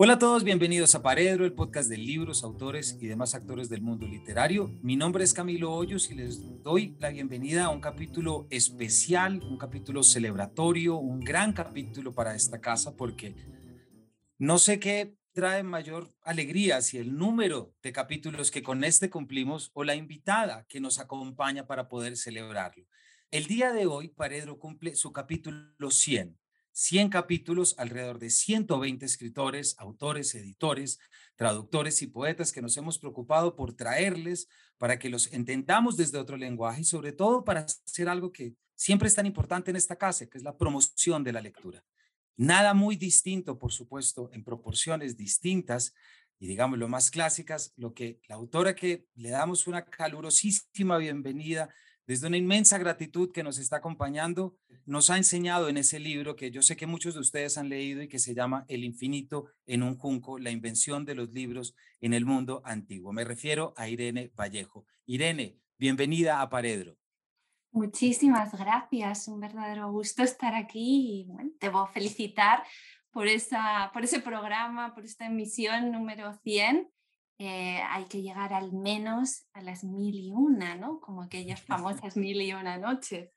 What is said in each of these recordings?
Hola a todos, bienvenidos a Paredro, el podcast de libros, autores y demás actores del mundo literario. Mi nombre es Camilo Hoyos y les doy la bienvenida a un capítulo especial, un capítulo celebratorio, un gran capítulo para esta casa porque no sé qué trae mayor alegría si el número de capítulos que con este cumplimos o la invitada que nos acompaña para poder celebrarlo. El día de hoy, Paredro cumple su capítulo 100 100 capítulos, alrededor de 120 escritores, autores, editores, traductores y poetas que nos hemos preocupado por traerles para que los entendamos desde otro lenguaje y sobre todo para hacer algo que siempre es tan importante en esta casa, que es la promoción de la lectura. Nada muy distinto, por supuesto, en proporciones distintas y digamos lo más clásicas, lo que la autora que le damos una calurosísima bienvenida desde una inmensa gratitud que nos está acompañando, nos ha enseñado en ese libro que yo sé que muchos de ustedes han leído y que se llama El infinito en un junco, la invención de los libros en el mundo antiguo. Me refiero a Irene Vallejo. Irene, bienvenida a Paredro. Muchísimas gracias, un verdadero gusto estar aquí y bueno, te felicitar por, esa, por ese programa, por esta emisión número 100 eh, hay que llegar al menos a las mil y una, ¿no? Como aquellas famosas mil y una noches.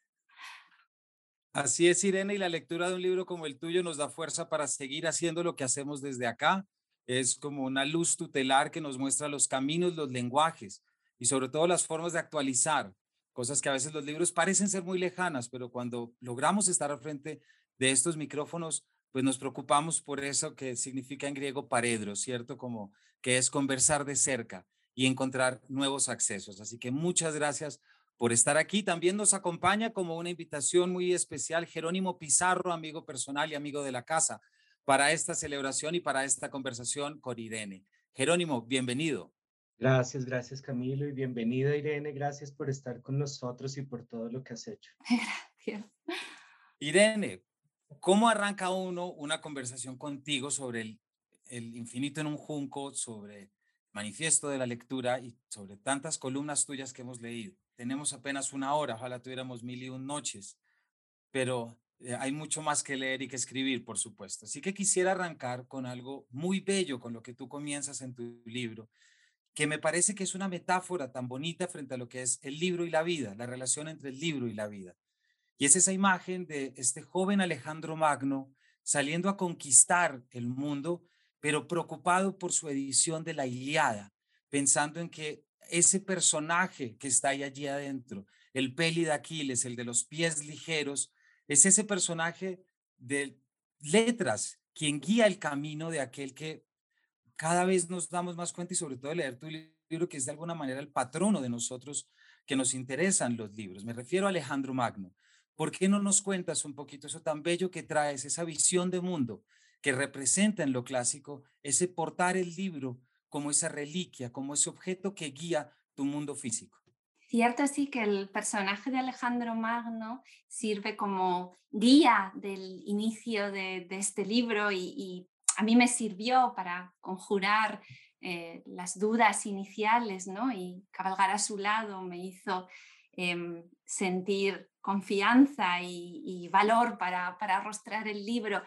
Así es, Irene, y la lectura de un libro como el tuyo nos da fuerza para seguir haciendo lo que hacemos desde acá. Es como una luz tutelar que nos muestra los caminos, los lenguajes y sobre todo las formas de actualizar, cosas que a veces los libros parecen ser muy lejanas, pero cuando logramos estar al frente de estos micrófonos, pues nos preocupamos por eso que significa en griego paredro, ¿cierto? Como que es conversar de cerca y encontrar nuevos accesos. Así que muchas gracias por estar aquí. También nos acompaña como una invitación muy especial Jerónimo Pizarro, amigo personal y amigo de la casa, para esta celebración y para esta conversación con Irene. Jerónimo, bienvenido. Gracias, gracias Camilo y bienvenida Irene. Gracias por estar con nosotros y por todo lo que has hecho. Gracias. Irene, ¿cómo arranca uno una conversación contigo sobre el el infinito en un junco, sobre manifiesto de la lectura y sobre tantas columnas tuyas que hemos leído. Tenemos apenas una hora, ojalá tuviéramos mil y un noches, pero eh, hay mucho más que leer y que escribir, por supuesto. Así que quisiera arrancar con algo muy bello, con lo que tú comienzas en tu libro, que me parece que es una metáfora tan bonita frente a lo que es el libro y la vida, la relación entre el libro y la vida. Y es esa imagen de este joven Alejandro Magno saliendo a conquistar el mundo pero preocupado por su edición de la Iliada, pensando en que ese personaje que está ahí allí adentro, el peli de Aquiles, el de los pies ligeros, es ese personaje de letras quien guía el camino de aquel que cada vez nos damos más cuenta y sobre todo leer tu libro que es de alguna manera el patrono de nosotros que nos interesan los libros. Me refiero a Alejandro Magno. ¿Por qué no nos cuentas un poquito eso tan bello que traes, esa visión de mundo que representa en lo clásico ese portar el libro como esa reliquia, como ese objeto que guía tu mundo físico. Cierto sí que el personaje de Alejandro Magno sirve como guía del inicio de, este libro y, a mí me sirvió para conjurar eh, las dudas iniciales ¿no? y cabalgar a su lado me hizo em, sentir confianza y, valor para, para arrostrar el libro.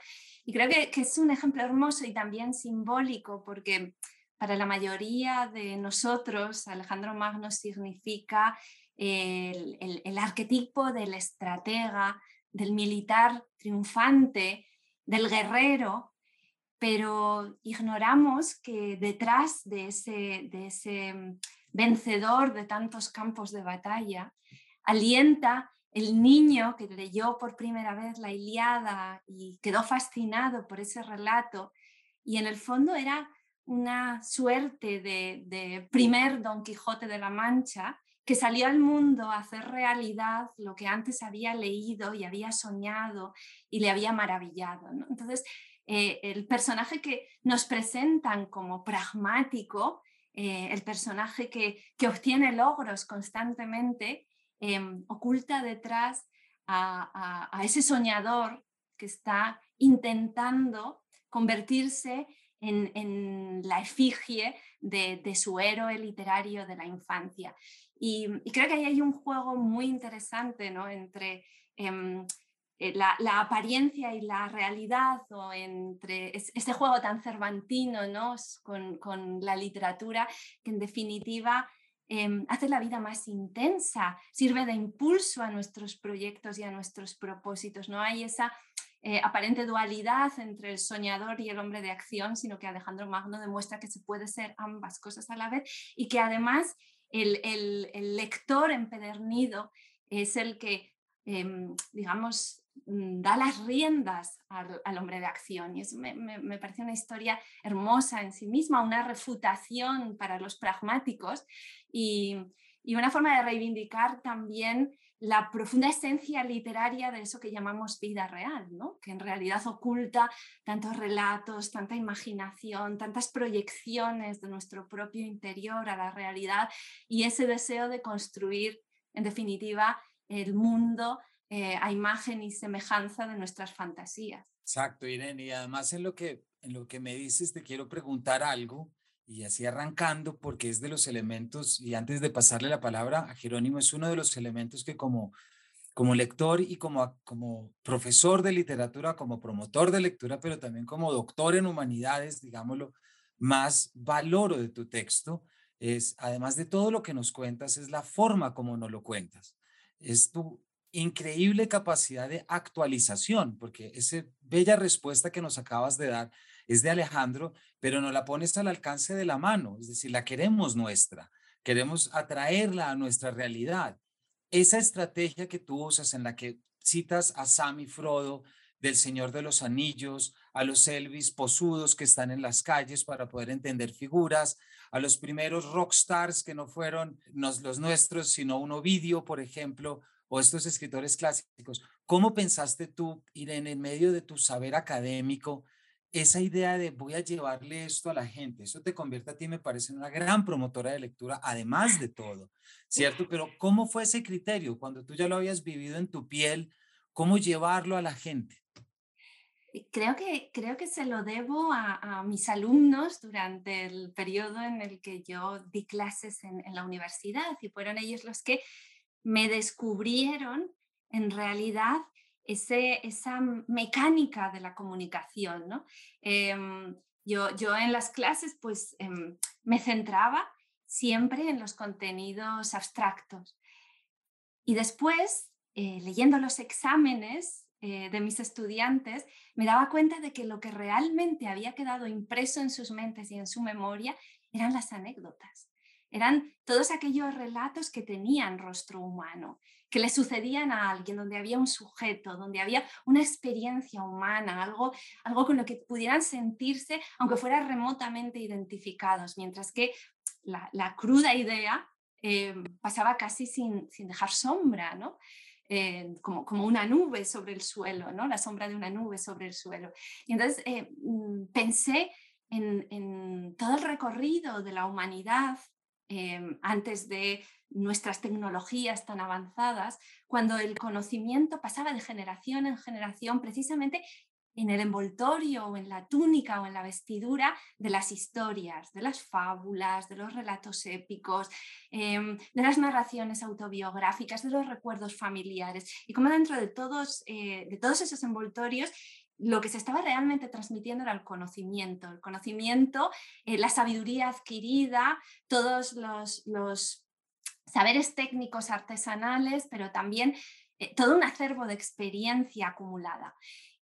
Y creo que, es un ejemplo hermoso y también simbólico porque para la mayoría de nosotros Alejandro Magno significa el, el, arquetipo del estratega, del militar triunfante, del guerrero, pero ignoramos que detrás de ese, de ese vencedor de tantos campos de batalla alienta el niño que leyó por primera vez la Iliada y quedó fascinado por ese relato y en el fondo era una suerte de, primer Don Quijote de la Mancha que salió al mundo a hacer realidad lo que antes había leído y había soñado y le había maravillado. Entonces, eh, el personaje que nos presentan como pragmático, eh, el personaje que, que obtiene logros constantemente, Em, oculta detrás a, ese soñador que está intentando convertirse en, la efigie de, su héroe literario de la infancia. Y, creo que ahí hay un juego muy interesante ¿no? entre em, eh, la, apariencia y la realidad o entre este juego tan cervantino ¿no? con, con la literatura que en definitiva Em, hace la vida más intensa, sirve de impulso a nuestros proyectos y a nuestros propósitos. No hay esa eh, aparente dualidad entre el soñador y el hombre de acción, sino que Alejandro Magno demuestra que se puede ser ambas cosas a la vez y que además el, lector empedernido es el que, em, digamos, da las riendas al, hombre de acción. Y eso me, parece una historia hermosa en sí misma, una refutación para los pragmáticos y, una forma de reivindicar también la profunda esencia literaria de eso que llamamos vida real, ¿no? que en realidad oculta tantos relatos, tanta imaginación, tantas proyecciones de nuestro propio interior a la realidad y ese deseo de construir, en definitiva, el mundo eh, a imagen y semejanza de nuestras fantasías. Exacto, Irene. Y además en lo que, en lo que me dices te quiero preguntar algo y así arrancando porque es de los elementos, y antes de pasarle la palabra a Jerónimo, es uno de los elementos que como, como lector y como, como profesor de literatura, como promotor de lectura, pero también como doctor en humanidades, digámoslo, más valoro de tu texto, es, además de todo lo que nos cuentas, es la forma como nos lo cuentas. Es tu, increíble capacidad de actualización, porque esa bella respuesta que nos acabas de dar es de Alejandro, pero no la pones al alcance de la mano, es decir, la queremos nuestra, queremos atraerla a nuestra realidad. Esa estrategia que tú usas en la que citas a Sam y Frodo del Señor de los Anillos, a los Elvis posudos que están en las calles para poder entender figuras, a los primeros rockstars que no fueron los nuestros, sino un Ovidio, por ejemplo, o estos escritores clásicos. ¿Cómo pensaste tú, Irene, en medio de tu saber académico, esa idea de voy a llevarle esto a la gente? Eso te convierte a ti, me parece, en una gran promotora de lectura, además de todo, ¿cierto? Pero ¿cómo fue ese criterio cuando tú ya lo habías vivido en tu piel? ¿Cómo llevarlo a la gente? Creo que, creo que se lo debo a, mis alumnos durante el periodo en el que yo di clases en, en la universidad y fueron ellos los que me descubrieron en realidad ese, esa mecánica de la comunicación. ¿no? Em, yo, yo, en las clases pues em, me centraba siempre en los contenidos abstractos. Y después, eh, leyendo los exámenes eh, de mis estudiantes, me daba cuenta de que lo que realmente había quedado impreso en sus mentes y en su memoria eran las anécdotas. Eran todos aquellos relatos que tenían rostro humano, que le sucedían a alguien, donde había un sujeto, donde había una experiencia humana, algo, algo con lo que pudieran sentirse, aunque fueran remotamente identificados, mientras que la, cruda idea eh, pasaba casi sin, dejar sombra, ¿no? Eh, como, como, una nube sobre el suelo, ¿no? la sombra de una nube sobre el suelo. Y entonces eh, mm, pensé en, en, todo el recorrido de la humanidad Em, antes de nuestras tecnologías tan avanzadas, cuando el conocimiento pasaba de generación en generación precisamente en el envoltorio o en la túnica o en la vestidura de las historias, de las fábulas, de los relatos épicos, em, de las narraciones autobiográficas, de los recuerdos familiares. Y como dentro de todos, eh, de todos esos envoltorios lo que se estaba realmente transmitiendo era el conocimiento, el conocimiento, eh, la sabiduría adquirida, todos los, saberes técnicos artesanales, pero también eh, todo un acervo de experiencia acumulada.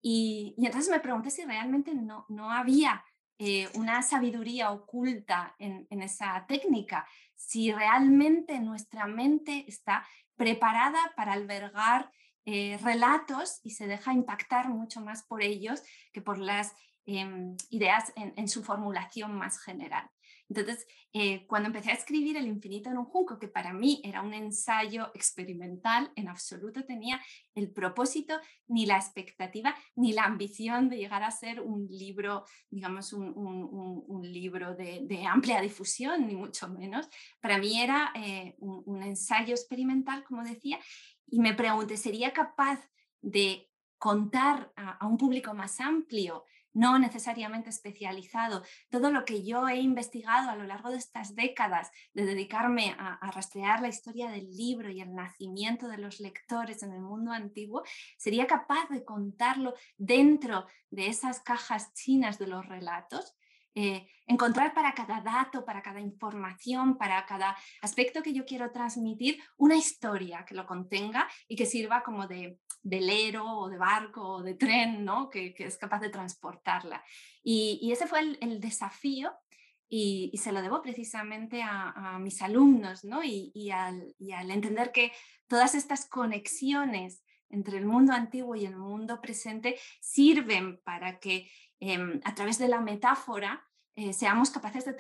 Y, entonces me pregunté si realmente no, no había eh, una sabiduría oculta en, en esa técnica, si realmente nuestra mente está preparada para albergar eh, relatos y se deja impactar mucho más por ellos que por las em, ideas en, su formulación más general. Entonces, eh, cuando empecé a escribir El infinito en un junco, que para mí era un ensayo experimental, en absoluto tenía el propósito, ni la expectativa, ni la ambición de llegar a ser un libro, digamos, un, libro de, amplia difusión, ni mucho menos. Para mí era eh, un ensayo experimental, como decía, y me pregunté, ¿sería capaz de contar a, un público más amplio no necesariamente especializado. Todo lo que yo he investigado a lo largo de estas décadas de dedicarme a, rastrear la historia del libro y el nacimiento de los lectores en el mundo antiguo, sería capaz de contarlo dentro de esas cajas chinas de los relatos eh, encontrar para cada dato, para cada información, para cada aspecto que yo quiero transmitir, una historia que lo contenga y que sirva como de velero o de barco o de tren, ¿no? que, es capaz de transportarla. Y, ese fue el, desafío y, se lo debo precisamente a, mis alumnos ¿no? y, al, y al entender que todas estas conexiones entre el mundo antiguo y el mundo presente sirven para que Em, a través de la metáfora eh, seamos capaces de,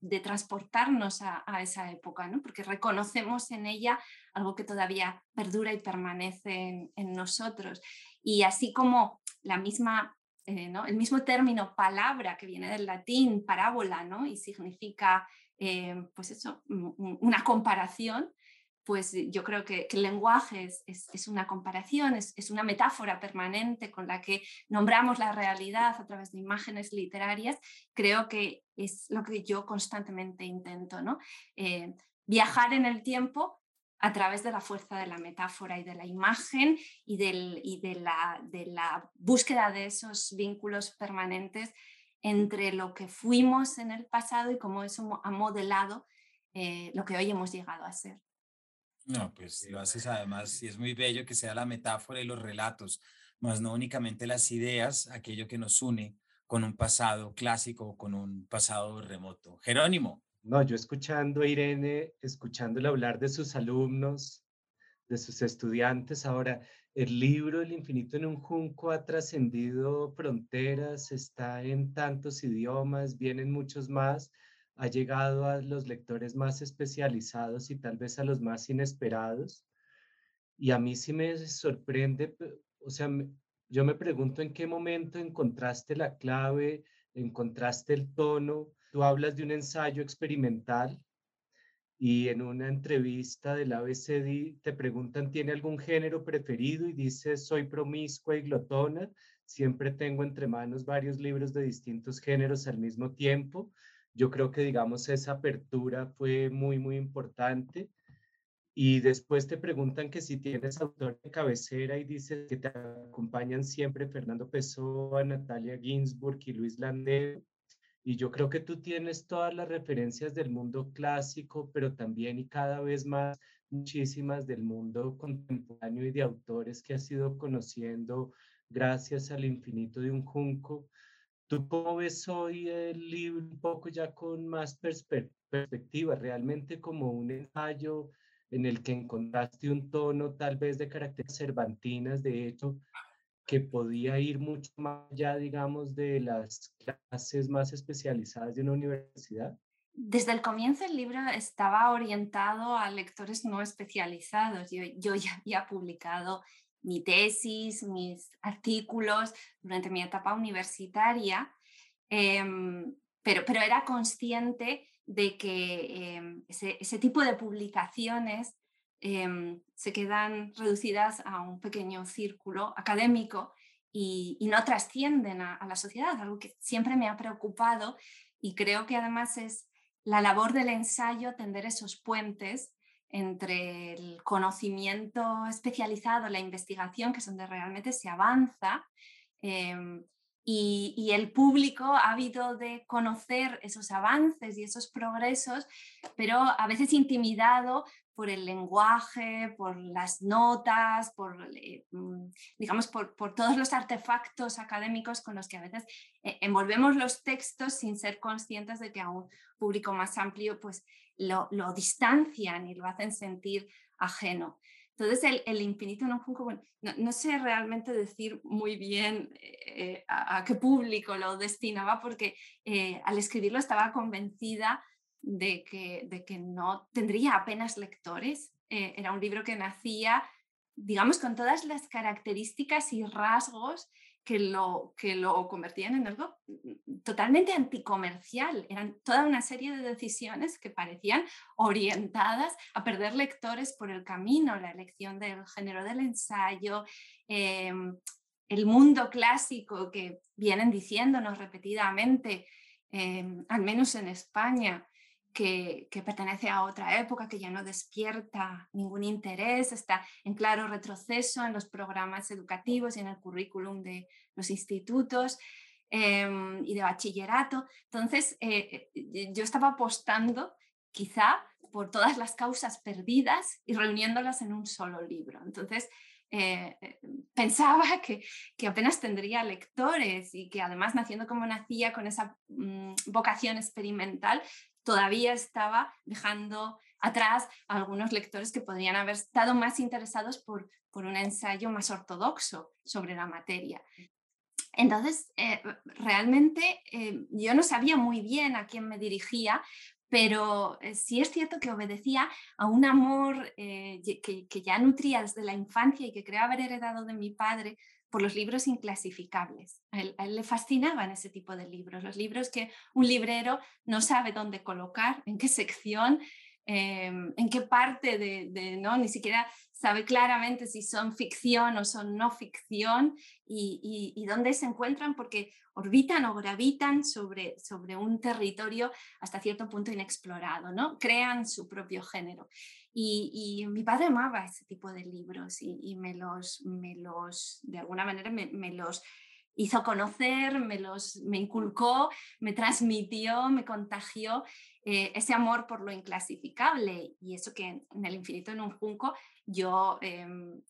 de transportarnos a, esa época, ¿no? porque reconocemos en ella algo que todavía perdura y permanece en, nosotros. Y así como la misma, eh, ¿no? el mismo término palabra que viene del latín, parábola, ¿no? y significa eh, pues eso, una comparación, pues eh, yo creo que, el lenguaje es, una comparación, es, una metáfora permanente con la que nombramos la realidad a través de imágenes literarias, creo que es lo que yo constantemente intento, ¿no? Eh, viajar en el tiempo a través de la fuerza de la metáfora y de la imagen y, de, la, búsqueda de esos vínculos permanentes entre lo que fuimos en el pasado y cómo eso ha modelado eh, lo que hoy hemos llegado a ser. No, pues lo haces además y es muy bello que sea la metáfora y los relatos, más no únicamente las ideas, aquello que nos une con un pasado clásico o con un pasado remoto. Jerónimo. No, yo escuchando a Irene, escuchándole hablar de sus alumnos, de sus estudiantes, ahora el libro El infinito en un junco ha trascendido fronteras, está en tantos idiomas, vienen muchos más ha llegado a los lectores más especializados y tal vez a los más inesperados. Y a mí sí me sorprende, o sea, yo me pregunto en qué momento encontraste la clave, encontraste el tono. Tú hablas de un ensayo experimental y en una entrevista del ABCD te preguntan, ¿tiene algún género preferido? Y dices, soy promiscua y glotona. Siempre tengo entre manos varios libros de distintos géneros al mismo tiempo yo creo que, digamos, esa apertura fue muy, muy importante. Y después te preguntan que si tienes autor de cabecera y dices que te acompañan siempre Fernando Pessoa, Natalia Ginsburg y Luis Landero. Y yo creo que tú tienes todas las referencias del mundo clásico, pero también y cada vez más muchísimas del mundo contemporáneo y de autores que has ido conociendo gracias al infinito de un junco. ¿Tú cómo ves hoy el libro un poco ya con más perspectiva, realmente como un ensayo en el que encontraste un tono tal vez de características cervantinas, de hecho, que podía ir mucho más allá, digamos, de las clases más especializadas de una universidad? Desde el comienzo el libro estaba orientado a lectores no especializados. Yo, yo ya había publicado mi tesis, mis artículos durante mi etapa universitaria, em, pero, pero, era consciente de que em, ese, tipo de publicaciones em, se quedan reducidas a un pequeño círculo académico y, no trascienden a, a la sociedad, algo que siempre me ha preocupado y creo que además es la labor del ensayo tender esos puentes entre el conocimiento especializado, la investigación, que es donde realmente se avanza, em, y, el público ha de conocer esos avances y esos progresos, pero a veces intimidado por el lenguaje, por las notas, por, eh, mm, digamos, por, todos los artefactos académicos con los que a veces eh, envolvemos los textos sin ser conscientes de que a un público más amplio pues, lo, distancian y lo hacen sentir ajeno. Entonces, el, infinito en un no, sé realmente decir muy bien eh, a, qué público lo destinaba, porque eh, al escribirlo estaba convencida de que, de que no tendría apenas lectores. Eh, era un libro que nacía, digamos, con todas las características y rasgos que lo, que lo convertían en algo mm, totalmente anticomercial. Eran toda una serie de decisiones que parecían orientadas a perder lectores por el camino, la elección del género del ensayo, em, el mundo clásico que vienen diciéndonos repetidamente, em, al menos en España, que, pertenece a otra época, que ya no despierta ningún interés, está en claro retroceso en los programas educativos y en el currículum de los institutos em, y de bachillerato. Entonces, eh, eh, yo estaba apostando quizá por todas las causas perdidas y reuniéndolas en un solo libro. Entonces, eh, pensaba que, apenas tendría lectores y que además naciendo como nacía con esa mm, vocación experimental, todavía estaba dejando atrás a algunos lectores que podrían haber estado más interesados por, por un ensayo más ortodoxo sobre la materia. Entonces, eh, realmente eh, yo no sabía muy bien a quién me dirigía, pero eh, sí es cierto que obedecía a un amor que, que, ya nutría desde la infancia y que creo haber heredado de mi padre por los libros inclasificables. A él, le fascinaban ese tipo de libros, los libros que un librero no sabe dónde colocar, en qué sección, em, en qué parte de, no, ni siquiera sabe claramente si son ficción o son no ficción y, y, dónde se encuentran porque orbitan o gravitan sobre, sobre un territorio hasta cierto punto inexplorado, ¿no? crean su propio género. Y, mi padre amaba ese tipo de libros y, me, los, me los, de alguna manera, me, los hizo conocer, me los me inculcó, me transmitió, me contagió eh, ese amor por lo inclasificable. Y eso que en el infinito en un junco yo em,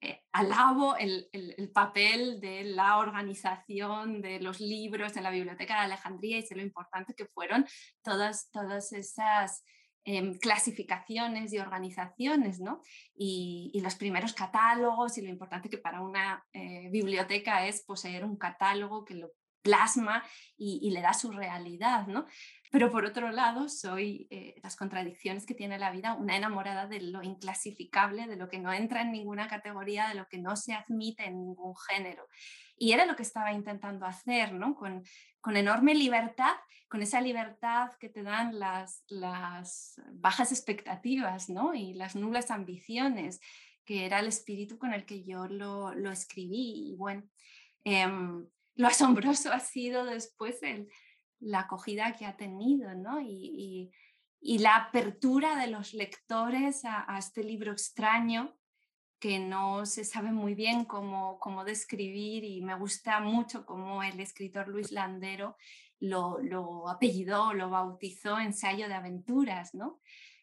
eh, alabo el, el, papel de la organización de los libros en la Biblioteca de Alejandría y sé lo importante que fueron todas, todas esas Em, clasificaciones y organizaciones, ¿no? Y, los primeros catálogos y lo importante que para una eh, biblioteca es poseer un catálogo que lo plasma y, le da su realidad, ¿no? Pero por otro lado, soy eh, las contradicciones que tiene la vida, una enamorada de lo inclasificable, de lo que no entra en ninguna categoría, de lo que no se admite en ningún género. Y era lo que estaba intentando hacer, ¿no? Con, con enorme libertad, con esa libertad que te dan las, las bajas expectativas ¿no? y las nulas ambiciones, que era el espíritu con el que yo lo, lo escribí. Y bueno, em, lo asombroso ha sido después el, la acogida que ha tenido ¿no? y, y, la apertura de los lectores a, a este libro extraño que no se sabe muy bien cómo, cómo describir y me gusta mucho cómo el escritor Luis Landero lo, lo apellidó, lo bautizó ensayo de aventuras, ¿no?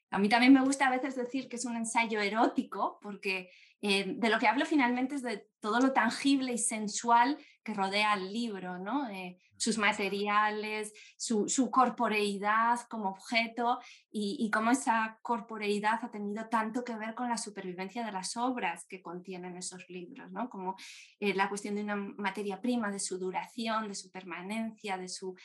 A mí también me gusta a veces decir que es un ensayo erótico, porque eh, de lo que hablo finalmente es de todo lo tangible y sensual que rodea el libro, ¿no? Eh, sus materiales, su, corporeidad como objeto y, cómo esa corporeidad ha tenido tanto que ver con la supervivencia de las obras que contienen esos libros, ¿no? como eh, la cuestión de una materia prima, de su duración, de su permanencia, de su,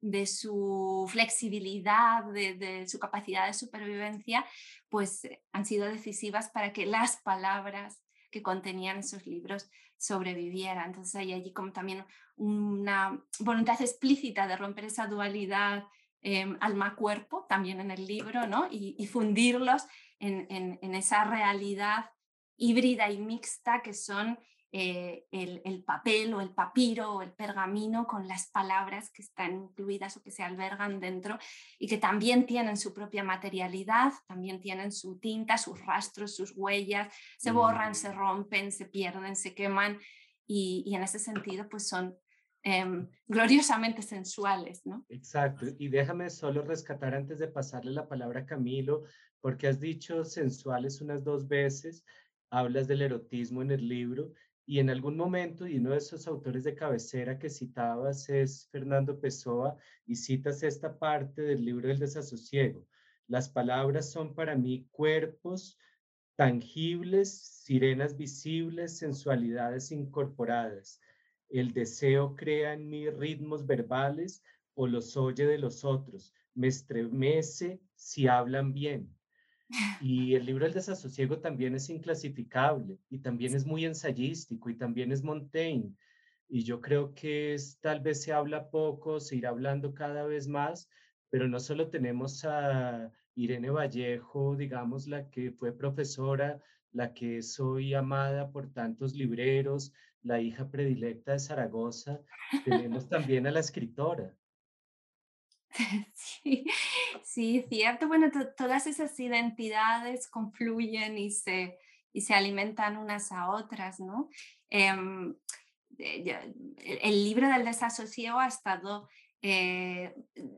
de su flexibilidad, de, su capacidad de supervivencia, pues eh, han sido decisivas para que las palabras que contenían esos libros sobrevivieran. Entonces hay allí como también una voluntad explícita de romper esa dualidad em, alma-cuerpo también en el libro, ¿no? Y, fundirlos en, esa realidad híbrida y mixta que son eh, el, papel o el papiro o el pergamino con las palabras que están incluidas o que se albergan dentro y que también tienen su propia materialidad, también tienen su tinta, sus rastros, sus huellas, se borran, se mm. rompen, se pierden, se queman y, y en ese sentido pues son em, gloriosamente sensuales, ¿no? Exacto. Y déjame solo rescatar antes de pasarle la palabra a Camilo, porque has dicho sensuales unas dos veces, hablas del erotismo en el libro y en algún momento, y uno de esos autores de cabecera que citabas es Fernando Pessoa, y citas esta parte del libro del desasosiego. Las palabras son para mí cuerpos tangibles, sirenas visibles, sensualidades incorporadas. El deseo crea en mí ritmos verbales o los oye de los otros. Me estremece si hablan bien. Y el libro El desasosiego también es inclasificable y también es muy ensayístico y también es Montaigne. Y yo creo que es, tal vez se habla poco, se irá hablando cada vez más, pero no solo tenemos a Irene Vallejo, digamos, la que fue profesora, la que es hoy amada por tantos libreros, la hija predilecta de Zaragoza, tenemos también a la escritora. Sí, sí, cierto. Bueno, todas esas identidades confluyen y se, y se alimentan unas a otras, ¿no? Em, el libro del desasosiego ha estado eh,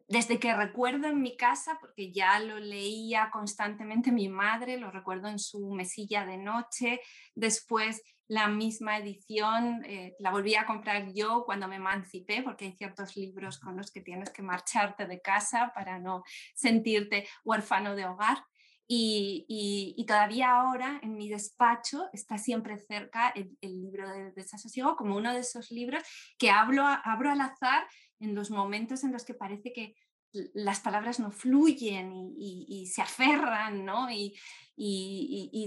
desde que recuerdo en mi casa, porque ya lo leía constantemente mi madre, lo recuerdo en su mesilla de noche, después la misma edición eh, la volví a comprar yo cuando me emancipé, porque hay ciertos libros con los que tienes que marcharte de casa para no sentirte huérfano de hogar. Y, todavía ahora en mi despacho está siempre cerca el, libro de desasosiego como uno de esos libros que hablo, abro al azar en los momentos en los que parece que las palabras no fluyen y, se aferran, ¿no? Y,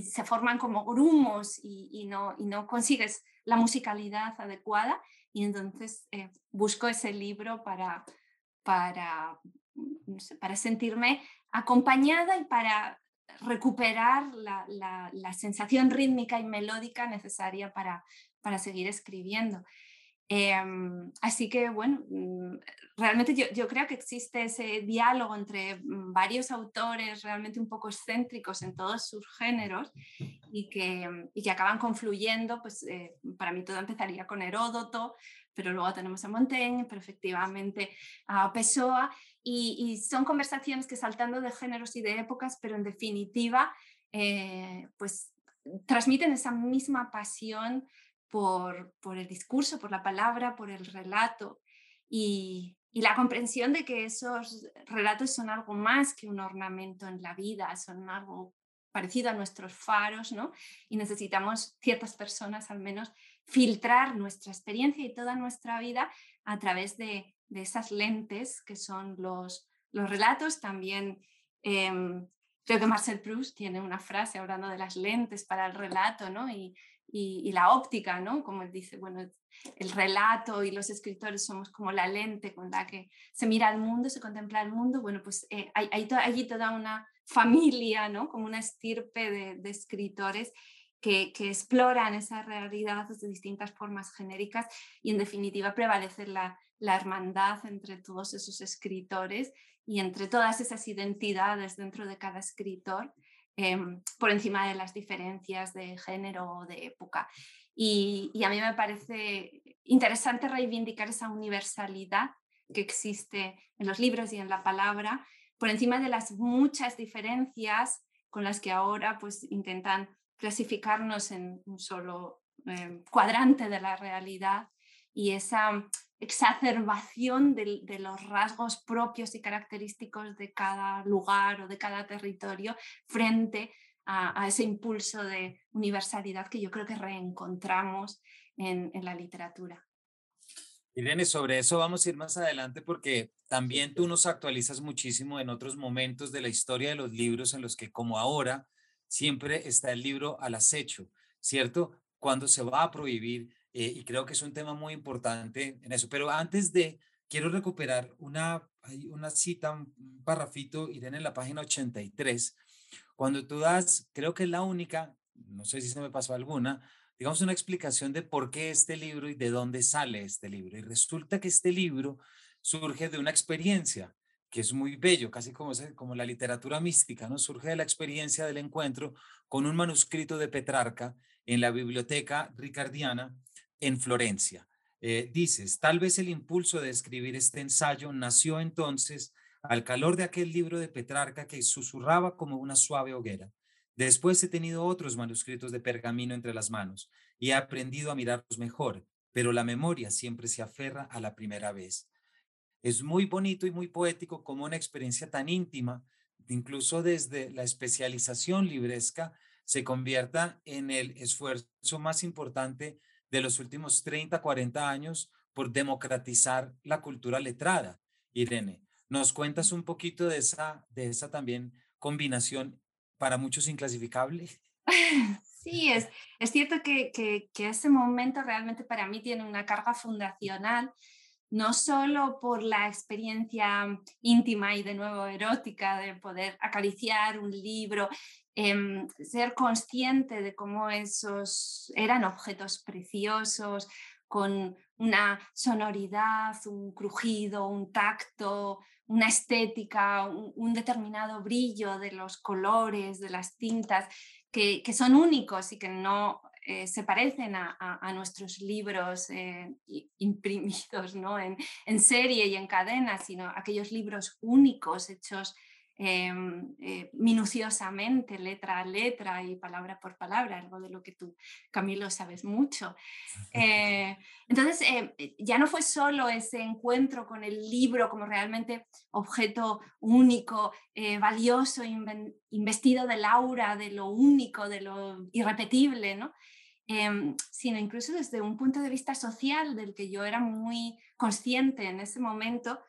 se forman como grumos y, no, consigues la musicalidad adecuada. Y entonces eh, busco ese libro para, sentirme acompañada y para recuperar la, sensación rítmica y melódica necesaria para seguir escribiendo. Em, así que, bueno, mm, realmente yo, creo que existe ese diálogo entre mm, varios autores realmente un poco excéntricos en todos sus géneros y que, y que acaban confluyendo, pues eh, para mí todo empezaría con Heródoto, pero luego tenemos a Montaigne, pero efectivamente a Pessoa, y, son conversaciones que saltando de géneros y de épocas, pero en definitiva, eh, pues transmiten esa misma pasión por, el discurso, por la palabra, por el relato y, la comprensión de que esos relatos son algo más que un ornamento en la vida, son algo parecido a nuestros faros, ¿no? Y necesitamos ciertas personas al menos filtrar nuestra experiencia y toda nuestra vida a través de, esas lentes que son los, relatos. También em, creo que Marcel Proust tiene una frase hablando de las lentes para el relato ¿no? y, y, la óptica, ¿no? como él dice, bueno, el relato y los escritores somos como la lente con la que se mira al mundo, se contempla el mundo. Bueno, pues eh, hay, allí toda una familia, ¿no? como una estirpe de, de escritores que, exploran esa realidad de distintas formas genéricas y en definitiva prevalece la, hermandad entre todos esos escritores y entre todas esas identidades dentro de cada escritor em, por encima de las diferencias de género o de época. Y, a mí me parece interesante reivindicar esa universalidad que existe en los libros y en la palabra por encima de las muchas diferencias con las que ahora pues intentan clasificarnos en un solo eh, cuadrante de la realidad y esa exacerbación de, los rasgos propios y característicos de cada lugar o de cada territorio frente a, ese impulso de universalidad que yo creo que reencontramos en, en la literatura. Irene, sobre eso vamos a ir más adelante porque también tú nos actualizas muchísimo en otros momentos de la historia de los libros en los que como ahora siempre está el libro al acecho, ¿cierto? Cuando se va a prohibir, eh, y creo que es un tema muy importante en eso. Pero antes de, quiero recuperar una, una cita, un parrafito, Irene, en la página 83, cuando tú das, creo que es la única, no sé si se me pasó alguna, digamos una explicación de por qué este libro y de dónde sale este libro. Y resulta que este libro surge de una experiencia que es muy bello, casi como, como la literatura mística, ¿no? Surge de la experiencia del encuentro con un manuscrito de Petrarca en la biblioteca ricardiana en Florencia. Eh, dices, tal vez el impulso de escribir este ensayo nació entonces al calor de aquel libro de Petrarca que susurraba como una suave hoguera. Después he tenido otros manuscritos de pergamino entre las manos y he aprendido a mirarlos mejor, pero la memoria siempre se aferra a la primera vez es muy bonito y muy poético como una experiencia tan íntima, incluso desde la especialización libresca, se convierta en el esfuerzo más importante de los últimos 30, 40 años por democratizar la cultura letrada. Irene, ¿nos cuentas un poquito de esa, de esa también combinación para muchos inclasificable? Sí, es, es cierto que, que, que ese momento realmente para mí tiene una carga fundacional no solo por la experiencia íntima y de nuevo erótica de poder acariciar un libro, em, ser consciente de cómo esos eran objetos preciosos, con una sonoridad, un crujido, un tacto, una estética, un, determinado brillo de los colores, de las tintas, que, son únicos y que no eh, se parecen a, nuestros libros eh, imprimidos ¿no? en, en, serie y en cadena, sino aquellos libros únicos hechos Em, eh, minuciosamente, letra a letra y palabra por palabra, algo de lo que tú, Camilo, sabes mucho. Eh, entonces, eh, ya no fue solo ese encuentro con el libro como realmente objeto único, valioso, investido del aura, de lo único, de lo irrepetible, ¿no? Em, sino incluso desde un punto de vista social del que yo era muy consciente en ese momento,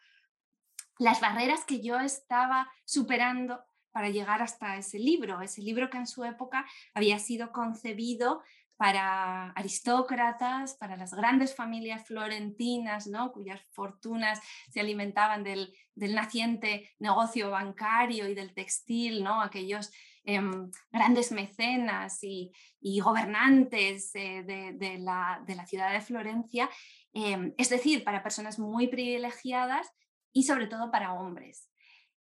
las barreras que yo estaba superando para llegar hasta ese libro, ese libro que en su época había sido concebido para aristócratas, para las grandes familias florentinas, ¿no? cuyas fortunas se alimentaban del, naciente negocio bancario y del textil, ¿no? aquellos em, grandes mecenas y, gobernantes eh, de, la, ciudad de Florencia, em, es decir, para personas muy privilegiadas y sobre todo para hombres.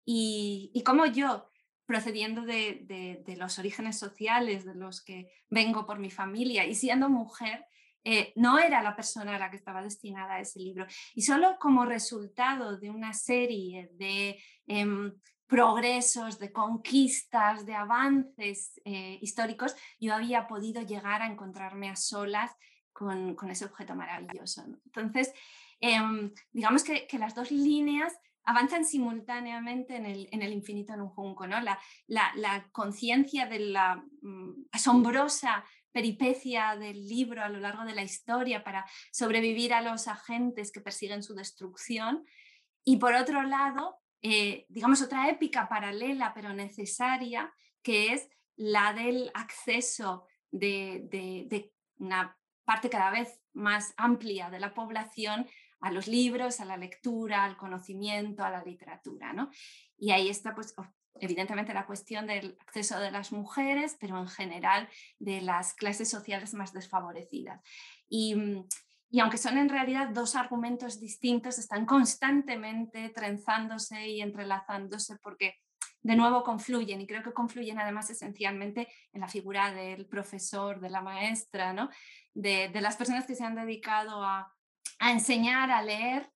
Y, como yo, procediendo de, los orígenes sociales de los que vengo por mi familia y siendo mujer, eh, no era la persona a la que estaba destinada a ese libro. Y solo como resultado de una serie de em, progresos, de conquistas, de avances eh, históricos, yo había podido llegar a encontrarme a solas con ese objeto maravilloso. Entonces, Em, digamos que, las dos líneas avanzan simultáneamente en el, infinito en un junco, ¿no? La, conciencia de la mm, asombrosa peripecia del libro a lo largo de la historia para sobrevivir a los agentes que persiguen su destrucción. Y por otro lado, eh, digamos, otra épica paralela pero necesaria, que es la del acceso de una parte cada vez más amplia de la población a los libros, a la lectura, al conocimiento, a la literatura. ¿no? Y ahí está, pues, evidentemente, la cuestión del acceso de las mujeres, pero en general de las clases sociales más desfavorecidas. Y, y aunque son en realidad dos argumentos distintos, están constantemente trenzándose y entrelazándose porque de nuevo confluyen y creo que confluyen además esencialmente en la figura del profesor, de la maestra, ¿no? de, de las personas que se han dedicado a, a enseñar a leer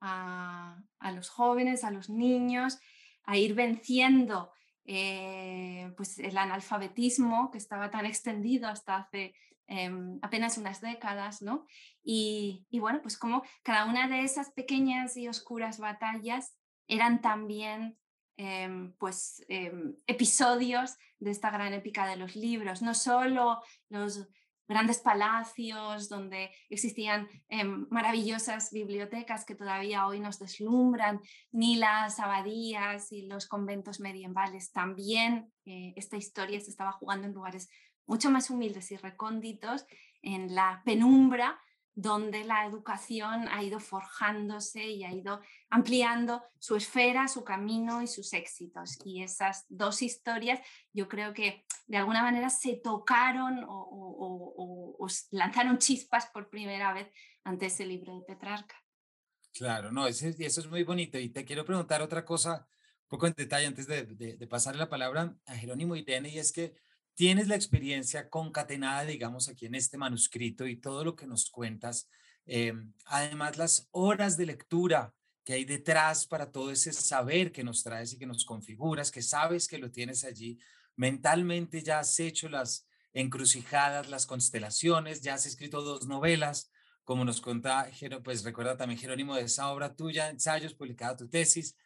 a, los jóvenes, a los niños, a ir venciendo eh, pues el analfabetismo que estaba tan extendido hasta hace em, apenas unas décadas, ¿no? Y, bueno, pues como cada una de esas pequeñas y oscuras batallas eran también em, pues em, episodios de esta gran épica de los libros, no solo los grandes palacios donde existían em, maravillosas bibliotecas que todavía hoy nos deslumbran, ni las abadías y los conventos medievales. También eh, esta historia se estaba jugando en lugares mucho más humildes y recónditos, en la penumbra donde la educación ha ido forjándose y ha ido ampliando su esfera, su camino y sus éxitos. Y esas dos historias yo creo que de alguna manera se tocaron o, lanzaron chispas por primera vez ante ese libro de Petrarca. Claro, no, eso, eso es muy bonito. Y te quiero preguntar otra cosa, un poco en detalle antes de, de, pasarle la palabra a Jerónimo Irene, y es que tienes la experiencia concatenada, digamos, aquí en este manuscrito y todo lo que nos cuentas. Em, además, las horas de lectura que hay detrás para todo ese saber que nos traes y que nos configuras, que sabes que lo tienes allí. Mentalmente ya has hecho las encrucijadas, las constelaciones, ya has escrito dos novelas, como nos cuenta, pues recuerda también Jerónimo de esa obra tuya, ensayos, publicada tu tesis.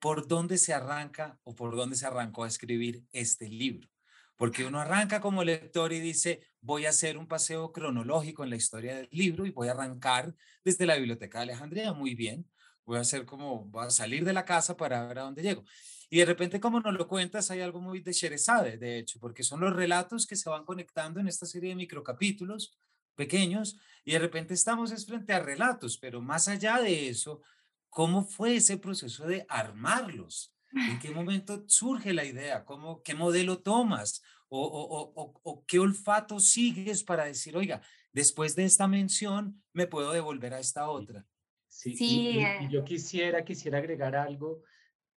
¿Por dónde se arranca o por dónde se arrancó a escribir este libro? Porque uno arranca como lector y dice, voy a hacer un paseo cronológico en la historia del libro y voy a arrancar desde la Biblioteca de Alejandría, muy bien, voy a hacer como, voy a salir de la casa para ver a dónde llego. Y de repente, como nos lo cuentas, hay algo muy de Sherezade, de hecho, porque son los relatos que se van conectando en esta serie de microcapítulos, pequeños y de repente estamos es frente a relatos, pero más allá de eso, ¿cómo fue ese proceso de armarlos? ¿En qué momento surge la idea? ¿Cómo, ¿Qué modelo tomas? O, o, o, qué olfato sigues para decir, oiga, después de esta mención me puedo devolver a esta otra? Sí, Y, eh. yo quisiera, quisiera agregar algo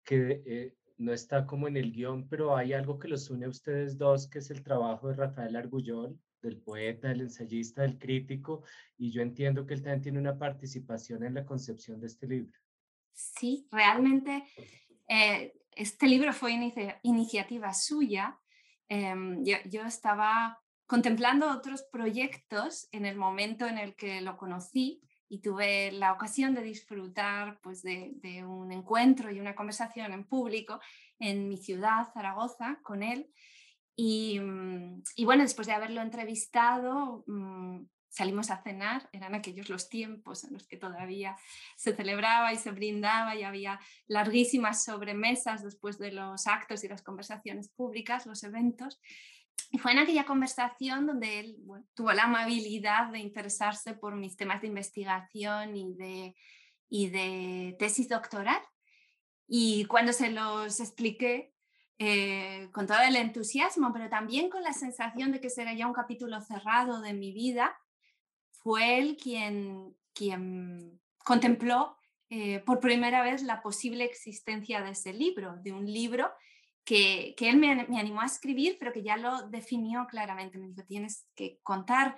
que eh, no está como en el guion, pero hay algo que los une a ustedes dos, que es el trabajo de Rafael Argullón, del poeta, del ensayista, del crítico, y yo entiendo que él también tiene una participación en la concepción de este libro. Sí, realmente eh, este libro fue iniciativa suya. Em, yo, estaba contemplando otros proyectos en el momento en el que lo conocí y tuve la ocasión de disfrutar pues, de, un encuentro y una conversación en público en mi ciudad, Zaragoza, con él. Y, mm, bueno, después de haberlo entrevistado, mm, salimos a cenar, eran aquellos los tiempos en los que todavía se celebraba y se brindaba y había larguísimas sobremesas después de los actos y las conversaciones públicas, los eventos. Y fue en aquella conversación donde él tuvo la amabilidad de interesarse por mis temas de investigación y de, y de tesis doctoral. Y cuando se los expliqué, eh, con todo el entusiasmo, pero también con la sensación de que será ya un capítulo cerrado de mi vida, fue él quien, quien contempló eh, por primera vez la posible existencia de ese libro, de un libro que, que él me, animó a escribir, pero que ya lo definió claramente. Me dijo, tienes que contar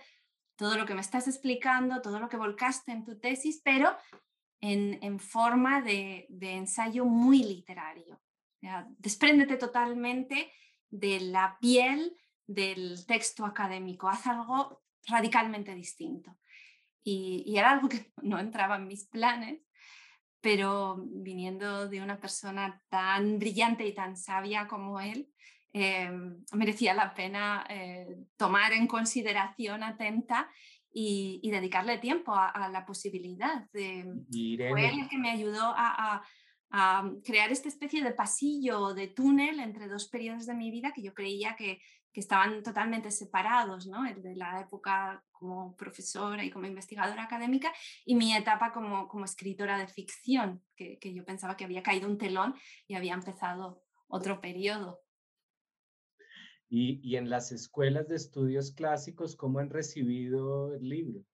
todo lo que me estás explicando, todo lo que volcaste en tu tesis, pero en, en forma de, de, ensayo muy literario. despréndete totalmente de la piel del texto académico, haz algo radicalmente distinto. Y, era algo que no entraba en mis planes, pero viniendo de una persona tan brillante y tan sabia como él, eh, merecía la pena eh, tomar en consideración atenta y, dedicarle tiempo a, la posibilidad. De, fue él el que me ayudó a, a, crear esta especie de pasillo, de túnel entre dos periodos de mi vida que yo creía que que estaban totalmente separados, ¿no? el de la época como profesora y como investigadora académica y mi etapa como, como escritora de ficción, que, que, yo pensaba que había caído un telón y había empezado otro periodo. Y, y en las escuelas de estudios clásicos, ¿cómo han recibido el libro?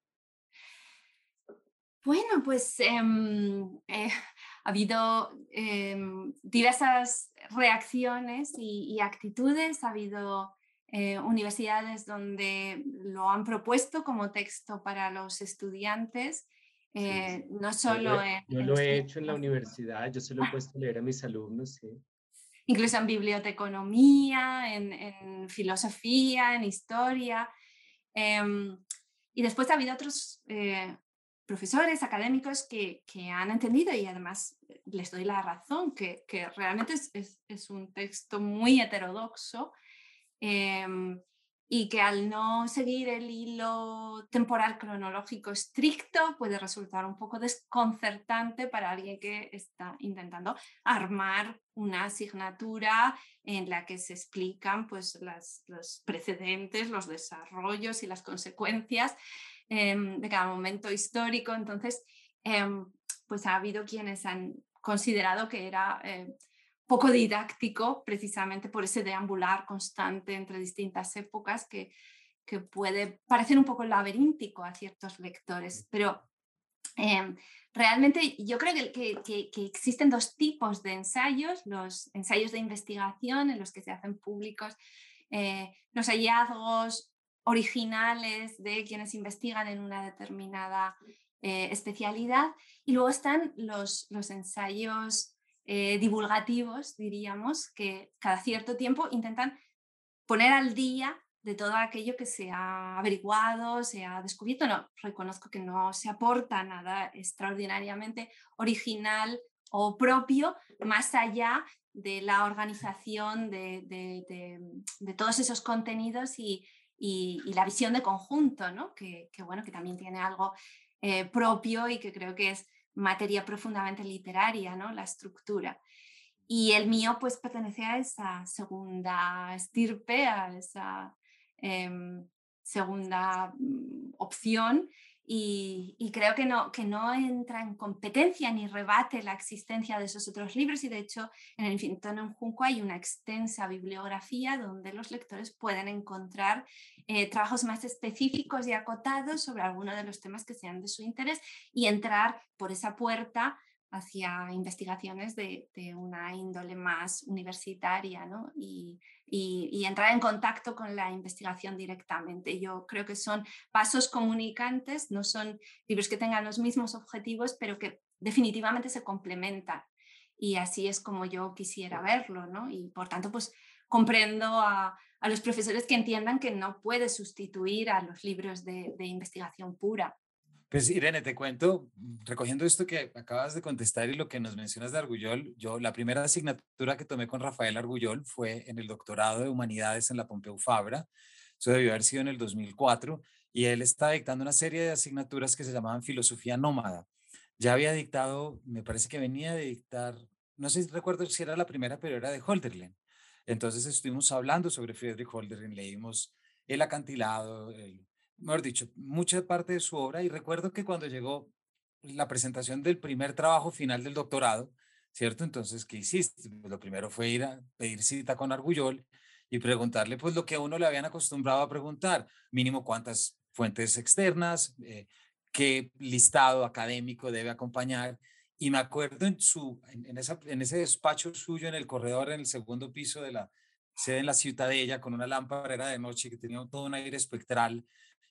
Bueno, pues em, eh, ha habido em, diversas reacciones y, y, actitudes, ha habido eh, universidades donde lo han propuesto como texto para los estudiantes, eh, no solo en... Yo lo he hecho en la universidad, yo se lo he puesto a leer a mis alumnos, sí. Incluso en biblioteconomía, en, en filosofía, en historia. Em, y después ha habido otros eh, profesores académicos que, que, han entendido y además les doy la razón, que, que realmente es, es, es, un texto muy heterodoxo Em, y que al no seguir el hilo temporal cronológico estricto puede resultar un poco desconcertante para alguien que está intentando armar una asignatura en la que se explican pues, los precedentes, los desarrollos y las consecuencias em, de cada momento histórico. Entonces, em, pues ha habido quienes han considerado que era eh, poco didáctico precisamente por ese deambular constante entre distintas épocas que, que puede parecer un poco laberíntico a ciertos lectores, pero em, realmente yo creo que, que, existen dos tipos de ensayos, los ensayos de investigación en los que se hacen públicos eh, los hallazgos originales de quienes investigan en una determinada eh, especialidad y luego están los, los ensayos eh, divulgativos, diríamos, que cada cierto tiempo intentan poner al día de todo aquello que se ha averiguado, se ha descubierto. No, reconozco que no se aporta nada extraordinariamente original o propio más allá de la organización de, todos esos contenidos y, la visión de conjunto, ¿no? que, bueno, que también tiene algo eh, propio y que creo que es materia profundamente literaria, ¿no? La estructura. Y el mío pues pertenece a esa segunda estirpe, a esa, em, segunda mm, opción y, creo que no, que no entra en competencia ni rebate la existencia de esos otros libros y de hecho en el Infinito en Junco hay una extensa bibliografía donde los lectores pueden encontrar eh, trabajos más específicos y acotados sobre alguno de los temas que sean de su interés y entrar por esa puerta hacia investigaciones de, una índole más universitaria ¿no? y, y, entrar en contacto con la investigación directamente. Yo creo que son pasos comunicantes, no son libros que tengan los mismos objetivos, pero que definitivamente se complementan. Y así es como yo quisiera verlo, ¿no? Y por tanto, pues comprendo a, a los profesores que entiendan que no puede sustituir a los libros de, de investigación pura. Pues Irene, te cuento, recogiendo esto que acabas de contestar y lo que nos mencionas de Argullol, yo la primera asignatura que tomé con Rafael Argullol fue en el doctorado de Humanidades en la Pompeu Fabra, eso debió haber sido en el 2004, y él está dictando una serie de asignaturas que se llamaban Filosofía Nómada. Ya había dictado, me parece que venía de dictar, no sé si recuerdo si era la primera, pero era de Holderlin. Entonces estuvimos hablando sobre Friedrich Holderlin, leímos El acantilado, el mejor dicho, mucha parte de su obra y recuerdo que cuando llegó la presentación del primer trabajo final del doctorado, ¿cierto? Entonces, ¿qué hiciste? Pues, lo primero fue ir a pedir cita con Argullol y preguntarle pues lo que a uno le habían acostumbrado a preguntar, mínimo cuántas fuentes externas, eh, qué listado académico debe acompañar. Y me acuerdo en, su, en, esa, en ese despacho suyo en el corredor, en el segundo piso de la sede en la Ciutadella, con una lámpara, era de noche, que tenía todo un aire espectral,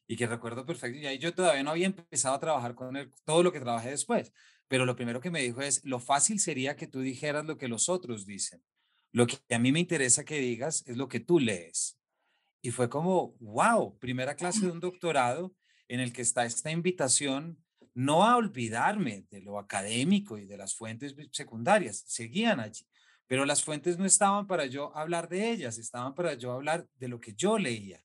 y que recuerdo perfecto. Y ahí yo todavía no había empezado a trabajar con él, todo lo que trabajé después. Pero lo primero que me dijo es, lo fácil sería que tú dijeras lo que los otros dicen. Lo que a mí me interesa que digas es lo que tú lees. Y fue como, wow, primera clase de un doctorado en el que está esta invitación no a olvidarme de lo académico y de las fuentes secundarias, seguían allí, pero las fuentes no estaban para yo hablar de ellas, estaban para yo hablar de lo que yo leía.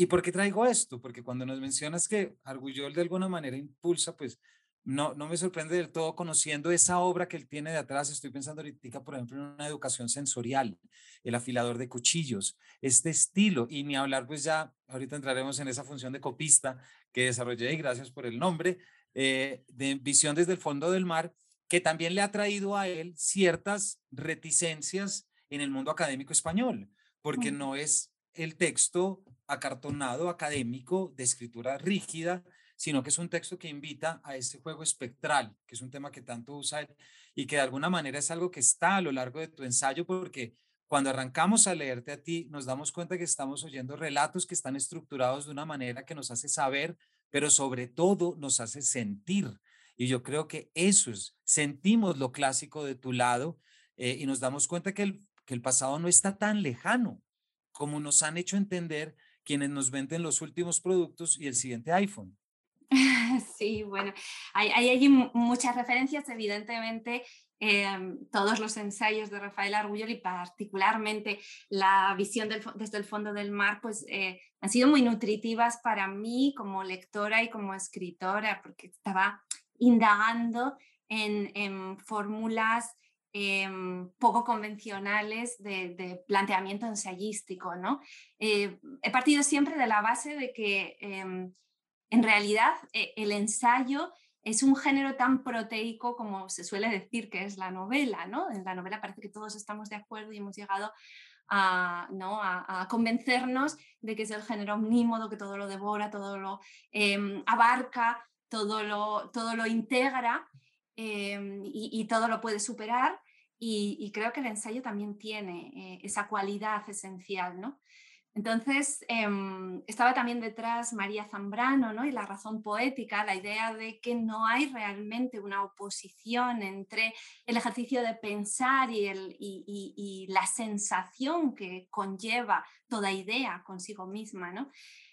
¿Y por qué traigo esto? Porque cuando nos mencionas que Argullol de alguna manera impulsa, pues no, no me sorprende del todo conociendo esa obra que él tiene de atrás. Estoy pensando ahorita, por ejemplo, en una educación sensorial, el afilador de cuchillos, este estilo, y ni hablar, pues ya, ahorita entraremos en esa función de copista que desarrollé, y gracias por el nombre, eh, de visión desde el fondo del mar, que también le ha traído a él ciertas reticencias en el mundo académico español, porque no es el texto acartonado académico de escritura rígida, sino que es un texto que invita a ese juego espectral, que es un tema que tanto usa él y que de alguna manera es algo que está a lo largo de tu ensayo, porque cuando arrancamos a leerte a ti, nos damos cuenta que estamos oyendo relatos que están estructurados de una manera que nos hace saber, pero sobre todo nos hace sentir. Y yo creo que eso es, sentimos lo clásico de tu lado eh, y nos damos cuenta que el, que el pasado no está tan lejano como nos han hecho entender quienes nos venden los últimos productos y el siguiente iPhone. Sí, bueno, hay, hay, muchas referencias, evidentemente, em, todos los ensayos de Rafael Argullol y particularmente la visión desde el fondo del mar, pues eh, han sido muy nutritivas para mí como lectora y como escritora, porque estaba indagando en, en fórmulas Em, poco convencionales de, planteamiento ensayístico. ¿no? Eh, he partido siempre de la base de que em, en realidad eh, el ensayo es un género tan proteico como se suele decir que es la novela. ¿no? En la novela parece que todos estamos de acuerdo y hemos llegado a, ¿no? a, convencernos de que es el género omnímodo, que todo lo devora, todo lo em, abarca, todo lo, todo lo integra. Em, y, todo lo puede superar. Y, creo que el ensayo también tiene eh, esa cualidad esencial, ¿no? Entonces, em, estaba también detrás María Zambrano ¿no? y la razón poética, la idea de que no hay realmente una oposición entre el ejercicio de pensar y, el, y la sensación que conlleva toda idea consigo misma. ¿no?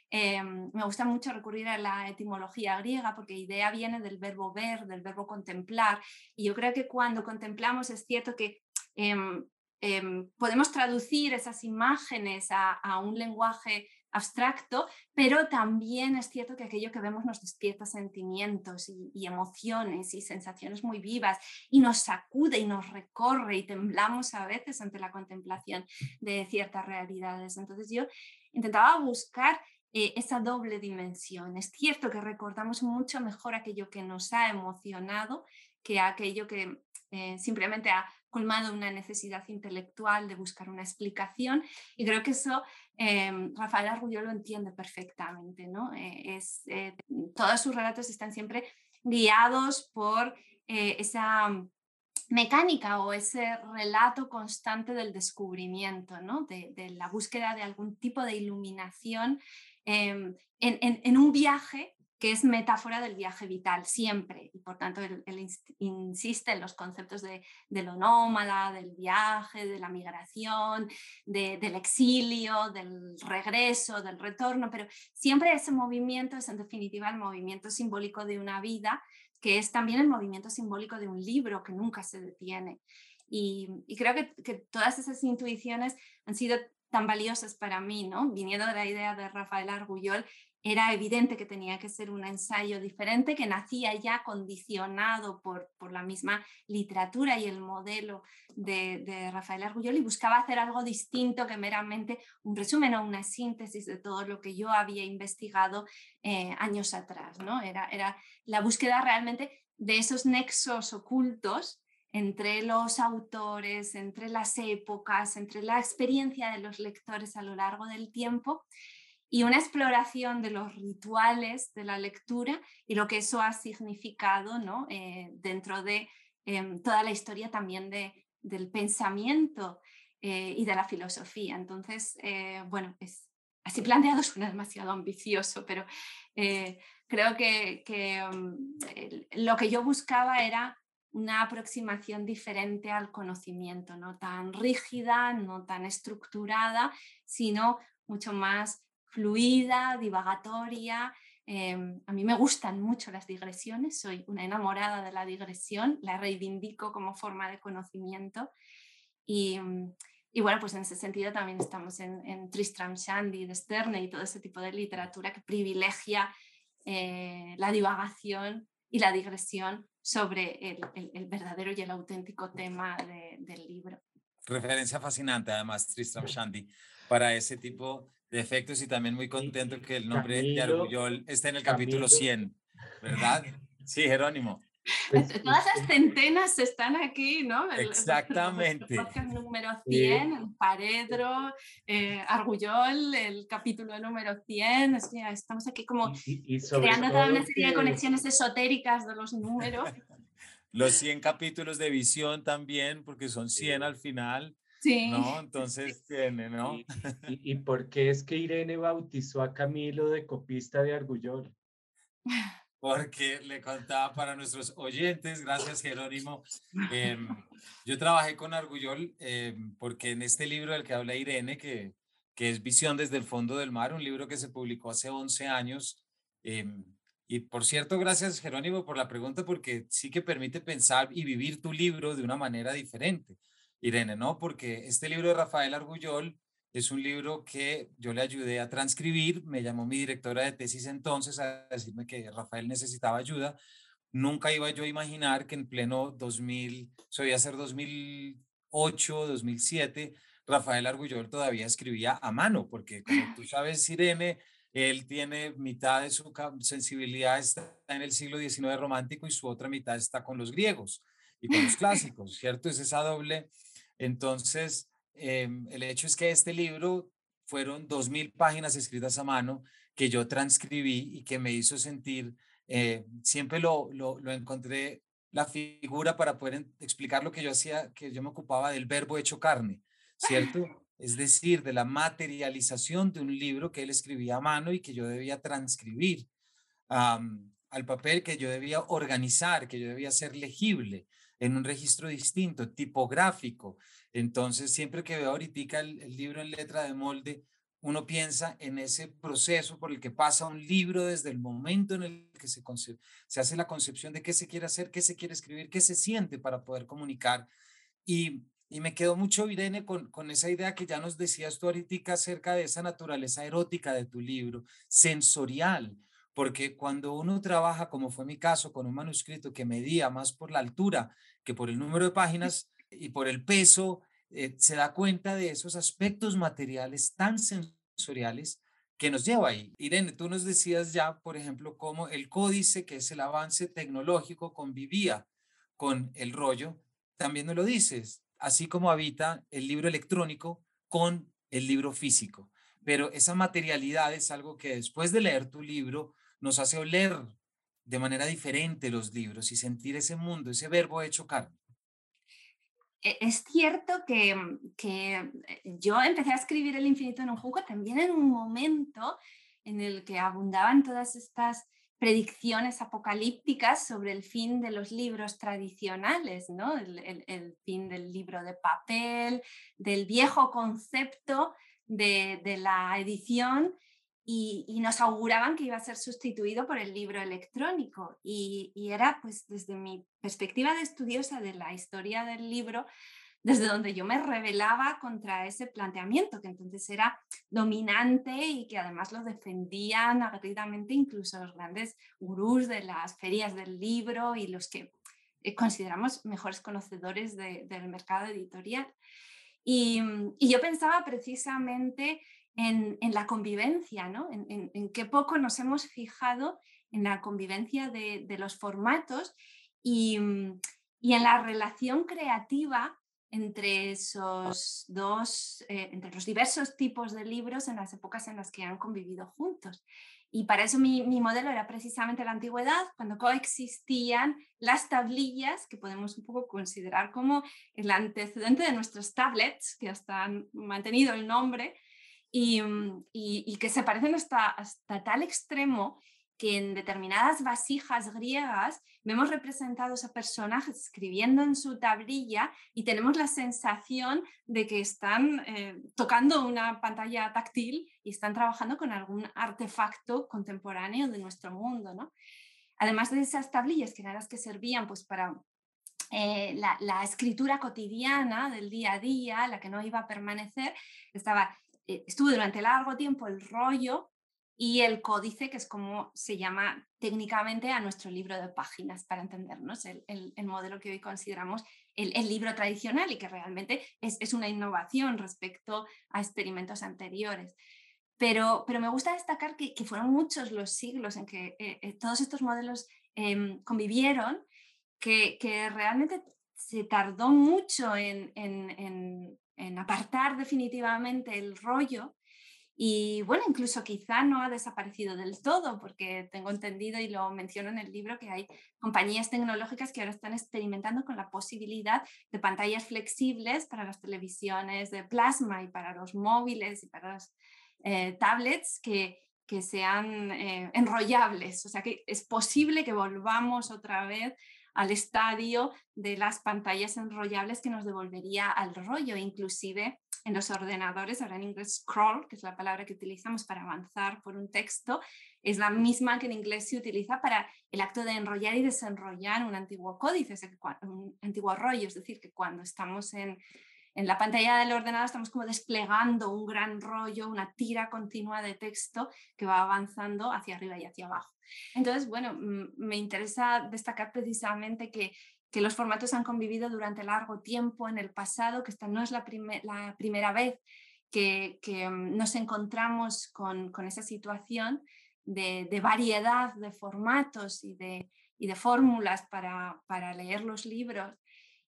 Em, me gusta mucho recurrir a la etimología griega porque idea viene del verbo ver, del verbo contemplar. Y yo creo que cuando contemplamos es cierto que em, em, podemos traducir esas imágenes a, un lenguaje abstracto, pero también es cierto que aquello que vemos nos despierta sentimientos y, y, emociones y sensaciones muy vivas y nos sacude y nos recorre y temblamos a veces ante la contemplación de ciertas realidades. Entonces yo intentaba buscar eh, esa doble dimensión. Es cierto que recordamos mucho mejor aquello que nos ha emocionado que aquello que eh, simplemente ha colmado una necesidad intelectual de buscar una explicación y creo que eso em, Rafael Argulló lo entiende perfectamente. ¿no? es, todos sus relatos están siempre guiados por esa mecánica o ese relato constante del descubrimiento, ¿no? de, la búsqueda de algún tipo de iluminación em, en, un viaje que es metáfora del viaje vital siempre y por tanto él, insiste en los conceptos de, lo nómada, del viaje, de la migración, del exilio, del regreso, del retorno, pero siempre ese movimiento es en definitiva el movimiento simbólico de una vida que es también el movimiento simbólico de un libro que nunca se detiene. Y, creo que, que, todas esas intuiciones han sido tan valiosas para mí, ¿no? Viniendo de la idea de Rafael Argullol, era evidente que tenía que ser un ensayo diferente, que nacía ya condicionado por, por la misma literatura y el modelo de, de, Rafael Argullol y buscaba hacer algo distinto que meramente un resumen o una síntesis de todo lo que yo había investigado eh, años atrás. ¿no? Era, era la búsqueda realmente de esos nexos ocultos entre los autores, entre las épocas, entre la experiencia de los lectores a lo largo del tiempo y una exploración de los rituales de la lectura y lo que eso ha significado ¿no? Eh, dentro de em, toda la historia también de, del pensamiento eh, y de la filosofía. Entonces, eh, bueno, es, así planteado suena demasiado ambicioso, pero creo que, em, lo que yo buscaba era una aproximación diferente al conocimiento, no tan rígida, no tan estructurada, sino mucho más fluida, divagatoria. Em, a mí me gustan mucho las digresiones, soy una enamorada de la digresión, la reivindico como forma de conocimiento. Y, bueno, pues en ese sentido también estamos en, Tristram Shandy de Sterne y todo ese tipo de literatura que privilegia eh, la divagación y la digresión sobre el, verdadero y el auténtico tema del libro. Referencia fascinante, además, Tristram Shandy, para ese tipo de efectos y también muy contento que el nombre de Argullol esté en el capítulo 100, ¿verdad? Sí, Jerónimo. Pues, Todas las centenas están aquí, ¿no? Exactamente. El, número 100, Paredro, eh, Argullol, el capítulo número 100. estamos aquí como creando toda una serie de conexiones esotéricas de los números. los 100 capítulos de visión también, porque son 100 al final. Sí. ¿No? Entonces tiene, ¿no? ¿Y, por qué es que Irene bautizó a Camilo de copista de Argullol? Porque le contaba para nuestros oyentes, gracias Jerónimo. Em, yo trabajé con Argullol em, porque en este libro del que habla Irene, que, que es Visión desde el fondo del mar, un libro que se publicó hace 11 años. Em, y por cierto, gracias Jerónimo por la pregunta, porque sí que permite pensar y vivir tu libro de una manera diferente. Irene, ¿no? Porque este libro de Rafael Argullol es un libro que yo le ayudé a transcribir, me llamó mi directora de tesis entonces a decirme que Rafael necesitaba ayuda. Nunca iba yo a imaginar que en pleno 2000, a ser 2008, 2007, Rafael Argullol todavía escribía a mano, porque como tú sabes, Irene, él tiene mitad de su sensibilidad está en el siglo XIX romántico y su otra mitad está con los griegos y con los clásicos, ¿cierto? Es esa doble entonces, em, el hecho es que este libro fueron dos mil páginas escritas a mano que yo transcribí y que me hizo sentir, eh, siempre lo, lo, lo, encontré la figura para poder explicar lo que yo hacía, que yo me ocupaba del verbo hecho carne, ¿cierto? Es decir, de la materialización de un libro que él escribía a mano y que yo debía transcribir al papel, que yo debía organizar, que yo debía ser legible en un registro distinto, tipográfico. Entonces, siempre que veo ahorita el, libro en letra de molde, uno piensa en ese proceso por el que pasa un libro desde el momento en el que se, se hace la concepción de qué se quiere hacer, qué se quiere escribir, qué se siente para poder comunicar. Y, y me quedó mucho, Irene, con, con esa idea que ya nos decías tú ahorita acerca de esa naturaleza erótica de tu libro, sensorial, porque cuando uno trabaja, como fue mi caso, con un manuscrito que medía más por la altura que por el número de páginas y por el peso, eh, se da cuenta de esos aspectos materiales tan sensoriales que nos lleva ahí. Irene, tú nos decías ya, por ejemplo, cómo el códice, que es el avance tecnológico, convivía con el rollo. También nos lo dices, así como habita el libro electrónico con el libro físico. Pero esa materialidad es algo que después de leer tu libro nos hace oler de manera diferente los libros y sentir ese mundo, ese verbo hecho carne. E, es cierto que, que, eh, yo empecé a escribir El infinito en un jugo también en un momento en el que abundaban todas estas predicciones apocalípticas sobre el fin de los libros tradicionales, ¿no? el, el, fin del libro de papel, del viejo concepto de, de la edición y, nos auguraban que iba a ser sustituido por el libro electrónico. Y, era, pues, desde mi perspectiva de estudiosa de la historia del libro, desde donde yo me rebelaba contra ese planteamiento, que entonces era dominante y que además lo defendían aguerridamente incluso los grandes gurús de las ferias del libro y los que eh, consideramos mejores conocedores del mercado editorial. Y, y, yo pensaba precisamente en, la convivencia, ¿no? En, qué poco nos hemos fijado en la convivencia de, los formatos y, y, en la relación creativa entre esos dos, eh, entre los diversos tipos de libros en las épocas en las que han convivido juntos. Y para eso mi, mi, modelo era precisamente la antigüedad, cuando coexistían las tablillas, que podemos un poco considerar como el antecedente de nuestros tablets, que hasta han mantenido el nombre, Mm, y, que se parecen hasta, hasta tal extremo que en determinadas vasijas griegas vemos representados a personajes escribiendo en su tablilla y tenemos la sensación de que están eh, tocando una pantalla táctil y están trabajando con algún artefacto contemporáneo de nuestro mundo. ¿no? Además de esas tablillas que eran las que servían pues, para eh, la, la, escritura cotidiana del día a día, la que no iba a permanecer, estaba eh, estuvo durante largo tiempo el rollo y el códice, que es como se llama técnicamente a nuestro libro de páginas, para entendernos, el, modelo que hoy consideramos el, libro tradicional y que realmente es, una innovación respecto a experimentos anteriores. Pero, pero me gusta destacar que, fueron muchos los siglos en que eh, eh, todos estos modelos em, convivieron, que, realmente se tardó mucho en, en apartar definitivamente el rollo. Y bueno, incluso quizá no ha desaparecido del todo, porque tengo entendido y lo menciono en el libro que hay compañías tecnológicas que ahora están experimentando con la posibilidad de pantallas flexibles para las televisiones de plasma y para los móviles y para las eh, tablets que, que sean eh, enrollables. O sea que es posible que volvamos otra vez al estadio de las pantallas enrollables que nos devolvería al rollo, inclusive en los ordenadores, ahora en inglés scroll, que es la palabra que utilizamos para avanzar por un texto, es la misma que en inglés se utiliza para el acto de enrollar y desenrollar un antiguo códice, un antiguo rollo, es decir, que cuando estamos en, en la pantalla del ordenador estamos como desplegando un gran rollo, una tira continua de texto que va avanzando hacia arriba y hacia abajo. Entonces, bueno, me interesa destacar precisamente que, que los formatos han convivido durante largo tiempo en el pasado, que esta no es la, la primera vez que, que, nos encontramos con, con esa situación de, de, variedad de formatos y de, y de fórmulas para, para, leer los libros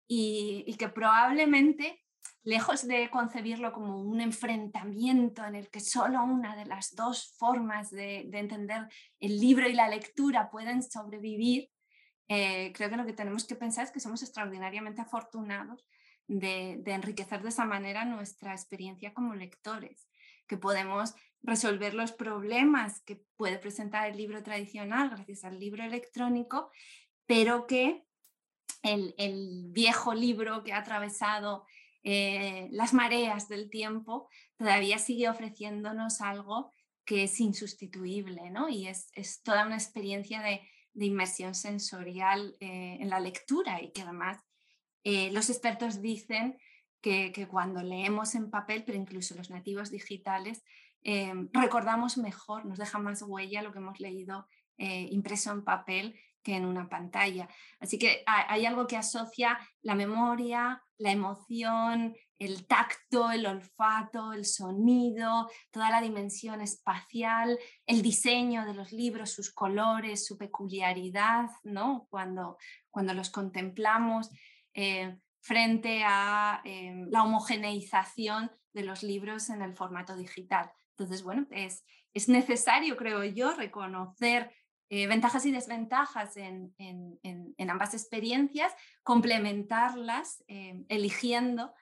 y, y que probablemente lejos de concebirlo como un enfrentamiento en el que solo una de las dos formas de, entender el libro y la lectura pueden sobrevivir, eh, creo que lo que tenemos que pensar es que somos extraordinariamente afortunados de, enriquecer de esa manera nuestra experiencia como lectores, que podemos resolver los problemas que puede presentar el libro tradicional gracias al libro electrónico, pero que el, el viejo libro que ha atravesado eh, las mareas del tiempo, todavía sigue ofreciéndonos algo que es insustituible, ¿no? Y es, toda una experiencia de, inmersión sensorial eh, en la lectura y que además eh, los expertos dicen que, cuando leemos en papel, pero incluso los nativos digitales, recordamos mejor, nos deja más huella lo que hemos leído impreso en papel que en una pantalla. Así que hay algo que asocia la memoria, la emoción, el tacto, el olfato, el sonido, toda la dimensión espacial, el diseño de los libros, sus colores, su peculiaridad, ¿no? cuando, cuando los contemplamos eh, frente a eh, la homogeneización de los libros en el formato digital. Entonces, bueno, es, es necesario, creo yo, reconocer eh, ventajas y desventajas en, ambas experiencias, complementarlas, eligiendo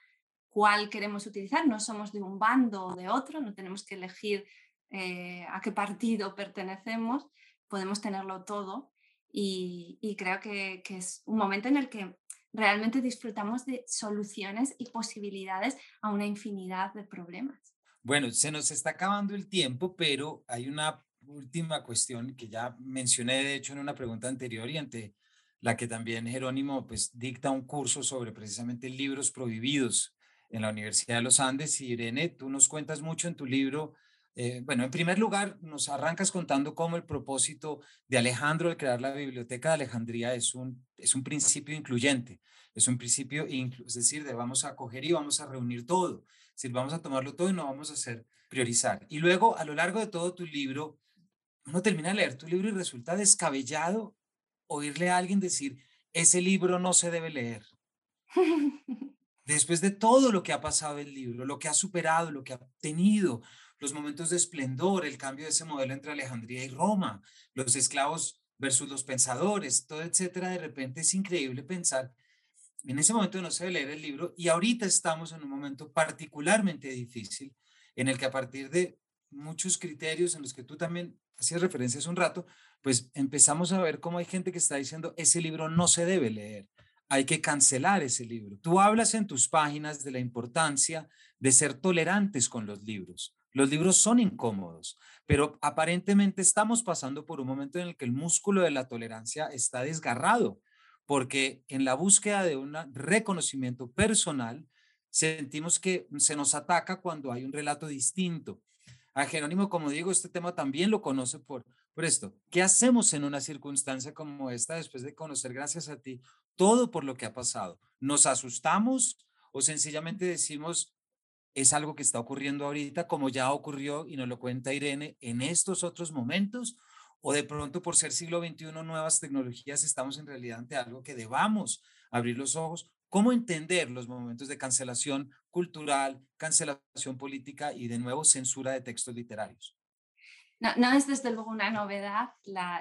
cuál queremos utilizar. No somos de un bando o de otro, no tenemos que elegir eh, a qué partido pertenecemos, podemos tenerlo todo y, creo que, es un momento en el que realmente disfrutamos de soluciones y posibilidades a una infinidad de problemas. Bueno, se nos está acabando el tiempo, pero hay una última cuestión que ya mencioné, de hecho, en una pregunta anterior y ante la que también Jerónimo pues dicta un curso sobre precisamente libros prohibidos en la Universidad de los Andes. Y Irene, tú nos cuentas mucho en tu libro. Eh, bueno, en primer lugar, nos arrancas contando cómo el propósito de Alejandro de crear la Biblioteca de Alejandría es un, es un principio incluyente, es un principio, es decir, de vamos a coger y vamos a reunir todo, es decir, vamos a tomarlo todo y no vamos a hacer priorizar. Y luego, a lo largo de todo tu libro, uno termina de leer tu libro y resulta descabellado oírle a alguien decir, ese libro no se debe leer. después de todo lo que ha pasado el libro, lo que ha superado, lo que ha tenido, los momentos de esplendor, el cambio de ese modelo entre Alejandría y Roma, los esclavos versus los pensadores, todo, etcétera, de repente es increíble pensar, en ese momento no se debe leer el libro y ahorita estamos en un momento particularmente difícil en el que a partir de muchos criterios en los que tú también hacías referencia un rato, pues empezamos a ver cómo hay gente que está diciendo, ese libro no se debe leer hay que cancelar ese libro. Tú hablas en tus páginas de la importancia de ser tolerantes con los libros. Los libros son incómodos, pero aparentemente estamos pasando por un momento en el que el músculo de la tolerancia está desgarrado, porque en la búsqueda de un reconocimiento personal, sentimos que se nos ataca cuando hay un relato distinto. A Jerónimo, como digo, este tema también lo conoce por, por esto. ¿Qué hacemos en una circunstancia como esta después de conocer, gracias a ti, todo por lo que ha pasado. ¿Nos asustamos o sencillamente decimos, es algo que está ocurriendo ahorita, como ya ocurrió y nos lo cuenta Irene, en estos otros momentos? ¿O de pronto por ser siglo XXI, nuevas tecnologías, estamos en realidad ante algo que debamos abrir los ojos? ¿Cómo entender los momentos de cancelación cultural, cancelación política y de nuevo censura de textos literarios? No, es desde luego una novedad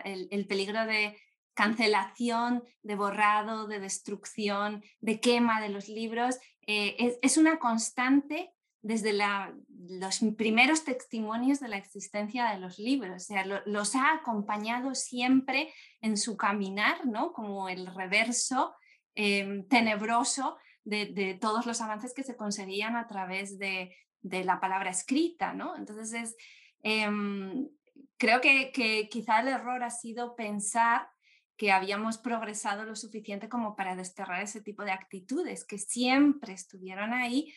el peligro de cancelación, de borrado, de destrucción, de quema de los libros, eh, es, una constante desde los primeros testimonios de la existencia de los libros. O sea, los ha acompañado siempre en su caminar, ¿no? como el reverso em, tenebroso de, todos los avances que se conseguían a través de, la palabra escrita. ¿no? Entonces, em, creo que, que quizá el error ha sido pensar que habíamos progresado lo suficiente como para desterrar ese tipo de actitudes que siempre estuvieron ahí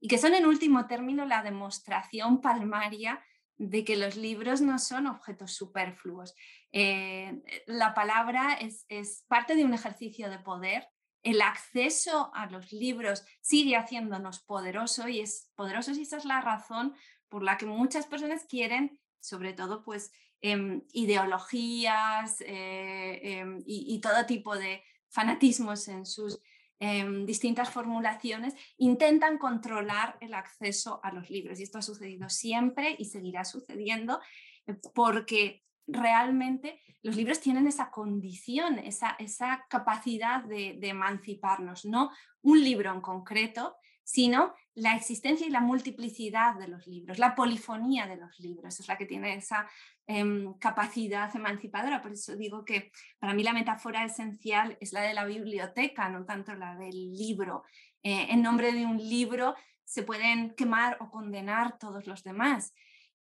y que son en último término la demostración palmaria de que los libros no son objetos superfluos. Eh, la palabra es, es parte de un ejercicio de poder. El acceso a los libros sigue haciéndonos poderosos y es poderosos y esa es la razón por la que muchas personas quieren, sobre todo, pues Em, ideologías eh, em, y, todo tipo de fanatismos en sus em, distintas formulaciones, intentan controlar el acceso a los libros. Y esto ha sucedido siempre y seguirá sucediendo eh, porque realmente los libros tienen esa condición, esa, esa capacidad de, de, emanciparnos, no un libro en concreto, sino la existencia y la multiplicidad de los libros, la polifonía de los libros, es la que tiene esa Em, capacidad emancipadora. Por eso digo que para mí la metáfora esencial es la de la biblioteca, no tanto la del libro. Eh, en nombre de un libro se pueden quemar o condenar todos los demás.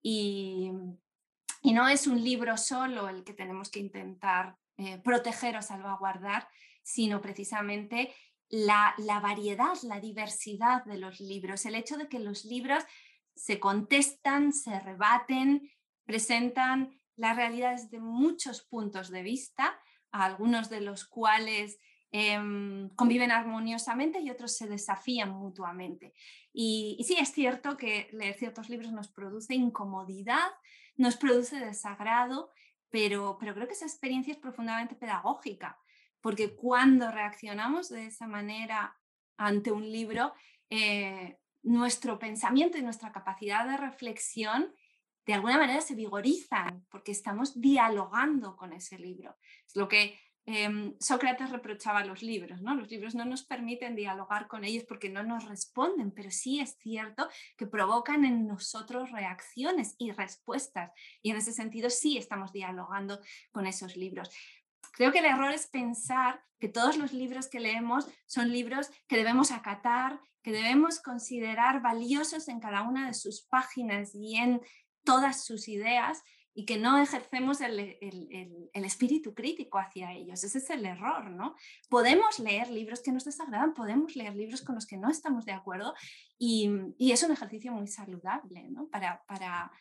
Y, no es un libro solo el que tenemos que intentar eh, proteger o salvaguardar, sino precisamente la, variedad, la diversidad de los libros, el hecho de que los libros se contestan, se rebaten, presentan la realidad desde muchos puntos de vista algunos de los cuales em, conviven armoniosamente y otros se desafían mutuamente. Y, sí, es cierto que leer ciertos libros nos produce incomodidad, nos produce desagrado, pero, pero creo que esa experiencia es profundamente pedagógica, porque cuando reaccionamos de esa manera ante un libro, eh, nuestro pensamiento y nuestra capacidad de reflexión de alguna manera se vigorizan porque estamos dialogando con ese libro. Es lo que em, Sócrates reprochaba a los libros, ¿no? Los libros no nos permiten dialogar con ellos porque no nos responden, pero sí es cierto que provocan en nosotros reacciones y respuestas. Y en ese sentido sí estamos dialogando con esos libros. Creo que el error es pensar que todos los libros que leemos son libros que debemos acatar, que debemos considerar valiosos en cada una de sus páginas y en todas sus ideas y que no ejercemos el, espíritu crítico hacia ellos. Ese es el error, ¿no? Podemos leer libros que nos desagradan, podemos leer libros con los que no estamos de acuerdo y, es un ejercicio muy saludable, ¿no? Para, para,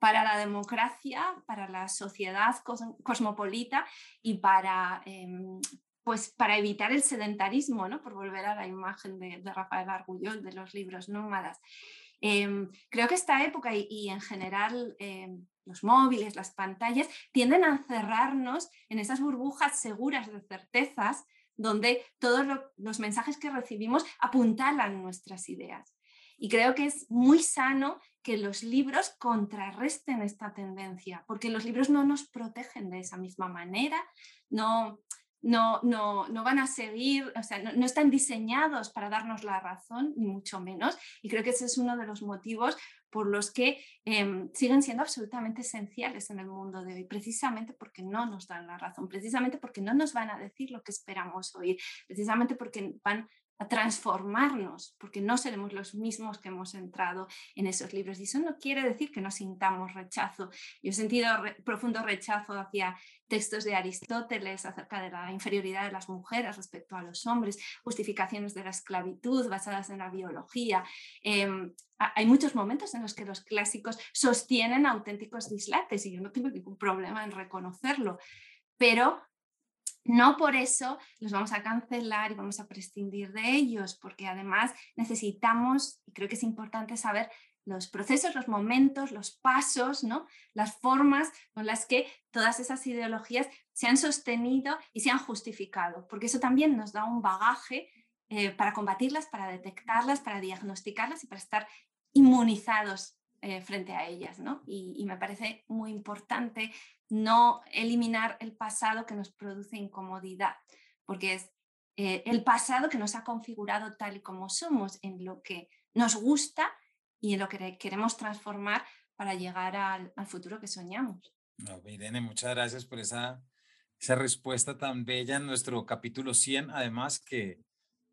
para la democracia, para la sociedad cosmopolita y para, em, pues para evitar el sedentarismo, ¿no? por volver a la imagen de, Rafael Argullón de los libros nómadas. Em, creo que esta época y, en general em, los móviles, las pantallas, tienden a encerrarnos en esas burbujas seguras de certezas donde todos los mensajes que recibimos apuntalan nuestras ideas. Y creo que es muy sano que los libros contrarresten esta tendencia, porque los libros no nos protegen de esa misma manera, no, no, no, no van a seguir, o sea, no, están diseñados para darnos la razón, ni mucho menos. Y creo que ese es uno de los motivos por los que em, siguen siendo absolutamente esenciales en el mundo de hoy, precisamente porque no nos dan la razón, precisamente porque no nos van a decir lo que esperamos oír, precisamente porque van a transformarnos, porque no seremos los mismos que hemos entrado en esos libros. Y eso no quiere decir que no sintamos rechazo. Yo he sentido profundo rechazo hacia textos de Aristóteles acerca de la inferioridad de las mujeres respecto a los hombres, justificaciones de la esclavitud basadas en la biología. Em, hay muchos momentos en los que los clásicos sostienen auténticos dislates y yo no tengo ningún problema en reconocerlo, pero no por eso los vamos a cancelar y vamos a prescindir de ellos, porque además necesitamos, y creo que es importante saber los procesos, los momentos, los pasos, ¿no? las formas con las que todas esas ideologías se han sostenido y se han justificado, porque eso también nos da un bagaje eh, para combatirlas, para detectarlas, para diagnosticarlas y para estar inmunizados eh, frente a ellas. ¿no? y, me parece muy importante no eliminar el pasado que nos produce incomodidad, porque es eh, el pasado que nos ha configurado tal y como somos, en lo que nos gusta y en lo que queremos transformar para llegar al, futuro que soñamos. No, Irene, muchas gracias por esa, esa respuesta tan bella en nuestro capítulo 100, además que,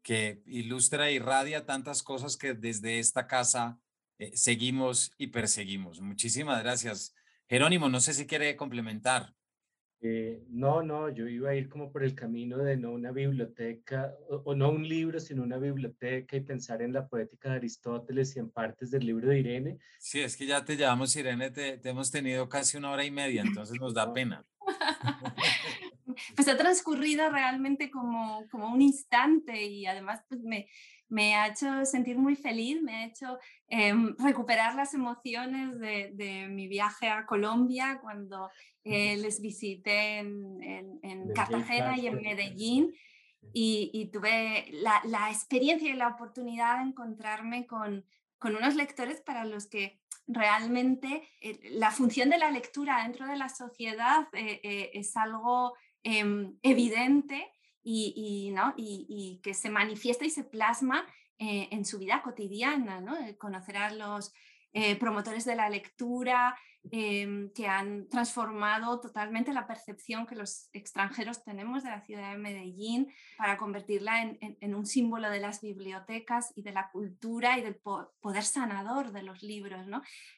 que ilustra y radia tantas cosas que desde esta casa eh, seguimos y perseguimos. Muchísimas gracias. Jerónimo, no sé si quiere complementar. Eh, no, no, yo iba a ir como por el camino de no una biblioteca, o, no un libro, sino una biblioteca y pensar en la poética de Aristóteles y en partes del libro de Irene. Sí, es que ya te llamamos Irene, te, hemos tenido casi una hora y media, entonces nos da pena. pues ha transcurrido realmente como, como un instante y además pues me, me ha hecho sentir muy feliz, me ha hecho em, recuperar las emociones de, mi viaje a Colombia cuando eh, les visité en, Cartagena y en Medellín. Y, tuve la, experiencia y la oportunidad de encontrarme con, unos lectores para los que realmente eh, la función de la lectura dentro de la sociedad eh, es algo em, evidente y, que se manifiesta y se plasma eh, en su vida cotidiana, ¿no? conocer a los eh, promotores de la lectura em, que han transformado totalmente la percepción que los extranjeros tenemos de la ciudad de Medellín para convertirla en, un símbolo de las bibliotecas y de la cultura y del poder sanador de los libros.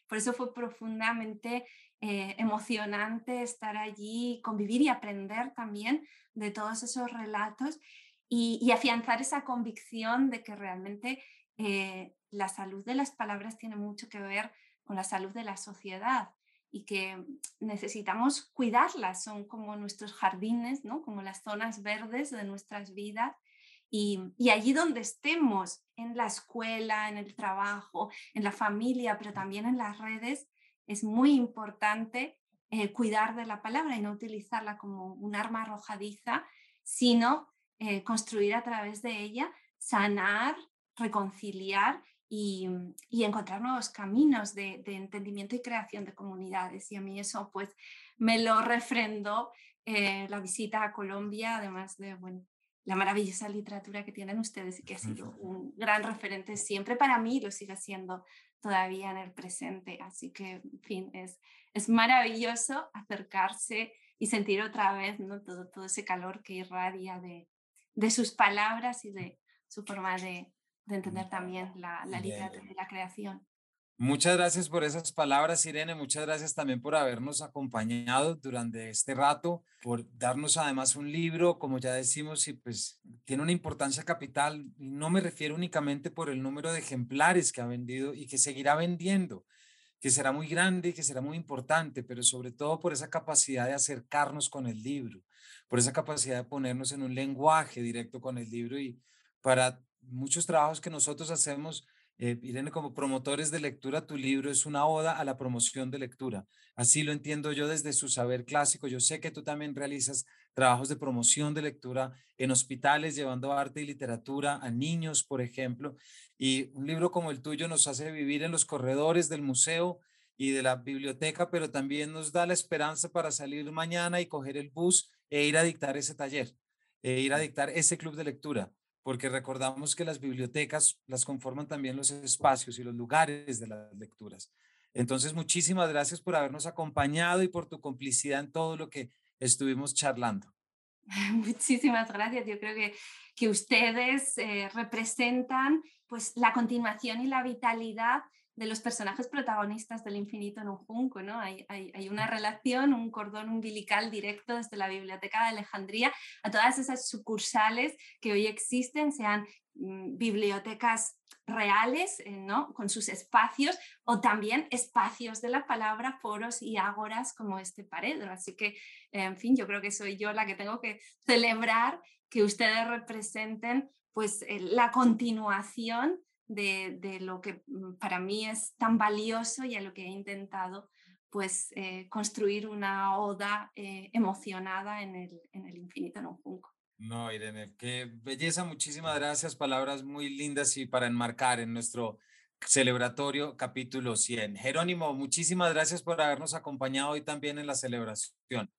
Por eso fue profundamente eh, emocionante estar allí, convivir y aprender también de todos esos relatos y, afianzar esa convicción de que realmente eh, la salud de las palabras tiene mucho que ver con la salud de la sociedad y que necesitamos cuidarlas, son como nuestros jardines, ¿no? como las zonas verdes de nuestras vidas. Y, allí donde estemos, en la escuela, en el trabajo, en la familia, pero también en las redes, es muy importante eh, cuidar de la palabra y no utilizarla como un arma arrojadiza, sino eh, construir a través de ella, sanar, reconciliar y, encontrar nuevos caminos de, entendimiento y creación de comunidades. Y a mí eso pues me lo refrendó eh, la visita a Colombia, además de bueno, la maravillosa literatura que tienen ustedes y que ha sido un gran referente siempre para mí y lo sigue siendo todavía en el presente. Así que, en fin, es, es maravilloso acercarse y sentir otra vez ¿no? todo, todo ese calor que irradia de, de sus palabras y de su forma de, de entender también la, la literatura y la creación. Muchas gracias por esas palabras, Irene. Muchas gracias también por habernos acompañado durante este rato, por darnos además un libro, como ya decimos, y pues tiene una importancia capital. Y no me refiero únicamente por el número de ejemplares que ha vendido y que seguirá vendiendo, que será muy grande y que será muy importante, pero sobre todo por esa capacidad de acercarnos con el libro, por esa capacidad de ponernos en un lenguaje directo con el libro y para muchos trabajos que nosotros hacemos, eh, Irene, como promotores de lectura, tu libro es una oda a la promoción de lectura. Así lo entiendo yo desde su saber clásico. Yo sé que tú también realizas trabajos de promoción de lectura en hospitales, llevando arte y literatura a niños, por ejemplo. Y un libro como el tuyo nos hace vivir en los corredores del museo y de la biblioteca, pero también nos da la esperanza para salir mañana y coger el bus e ir a dictar ese taller, e ir a dictar ese club de lectura porque recordamos que las bibliotecas las conforman también los espacios y los lugares de las lecturas. Entonces, muchísimas gracias por habernos acompañado y por tu complicidad en todo lo que estuvimos charlando. Muchísimas gracias. Yo creo que, que ustedes eh, representan pues, la continuación y la vitalidad de los personajes protagonistas del infinito en un junco, ¿no? Hay, hay, una relación, un cordón umbilical directo desde la Biblioteca de Alejandría a todas esas sucursales que hoy existen, sean mm, bibliotecas reales, eh, ¿no? Con sus espacios o también espacios de la palabra, foros y ágoras como este Paredro. Así que, en fin, yo creo que soy yo la que tengo que celebrar que ustedes representen pues la continuación de, lo que mm, para mí es tan valioso y a lo que he intentado pues eh, construir una oda eh, emocionada en el, en el infinito en un junco. No, Irene, qué belleza, muchísimas gracias, palabras muy lindas y para enmarcar en nuestro celebratorio capítulo 100. Jerónimo, muchísimas gracias por habernos acompañado hoy también en la celebración.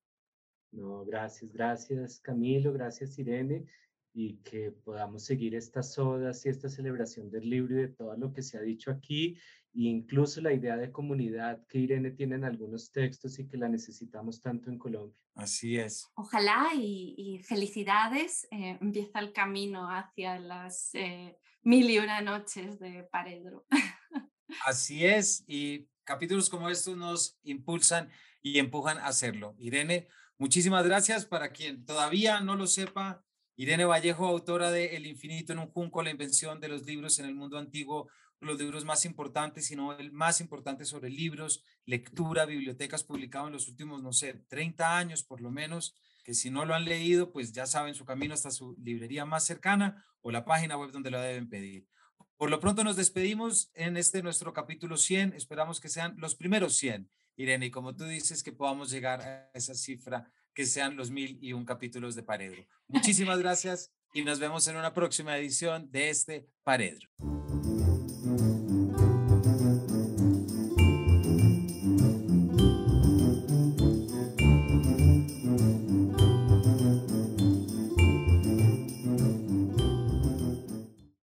No, gracias, gracias Camilo, gracias Irene y que podamos seguir estas odas y esta celebración del libro y de todo lo que se ha dicho aquí, e incluso la idea de comunidad que Irene tiene en algunos textos y que la necesitamos tanto en Colombia. Así es. Ojalá y, felicidades. Eh, empieza el camino hacia las eh, mil y una noches de Paredro. Así es, y capítulos como estos nos impulsan y empujan a hacerlo. Irene, muchísimas gracias. Para quien todavía no lo sepa, Irene Vallejo, autora de El infinito en un junco, la invención de los libros en el mundo antiguo, los libros más importantes, sino el más importante sobre libros, lectura, bibliotecas, publicado en los últimos, no sé, 30 años por lo menos, que si no lo han leído, pues ya saben su camino hasta su librería más cercana o la página web donde lo deben pedir. Por lo pronto nos despedimos en este nuestro capítulo 100. Esperamos que sean los primeros 100, Irene, y como tú dices, que podamos llegar a esa cifra que sean los mil y un capítulos de Paredro. Muchísimas gracias y nos vemos en una próxima edición de este Paredro.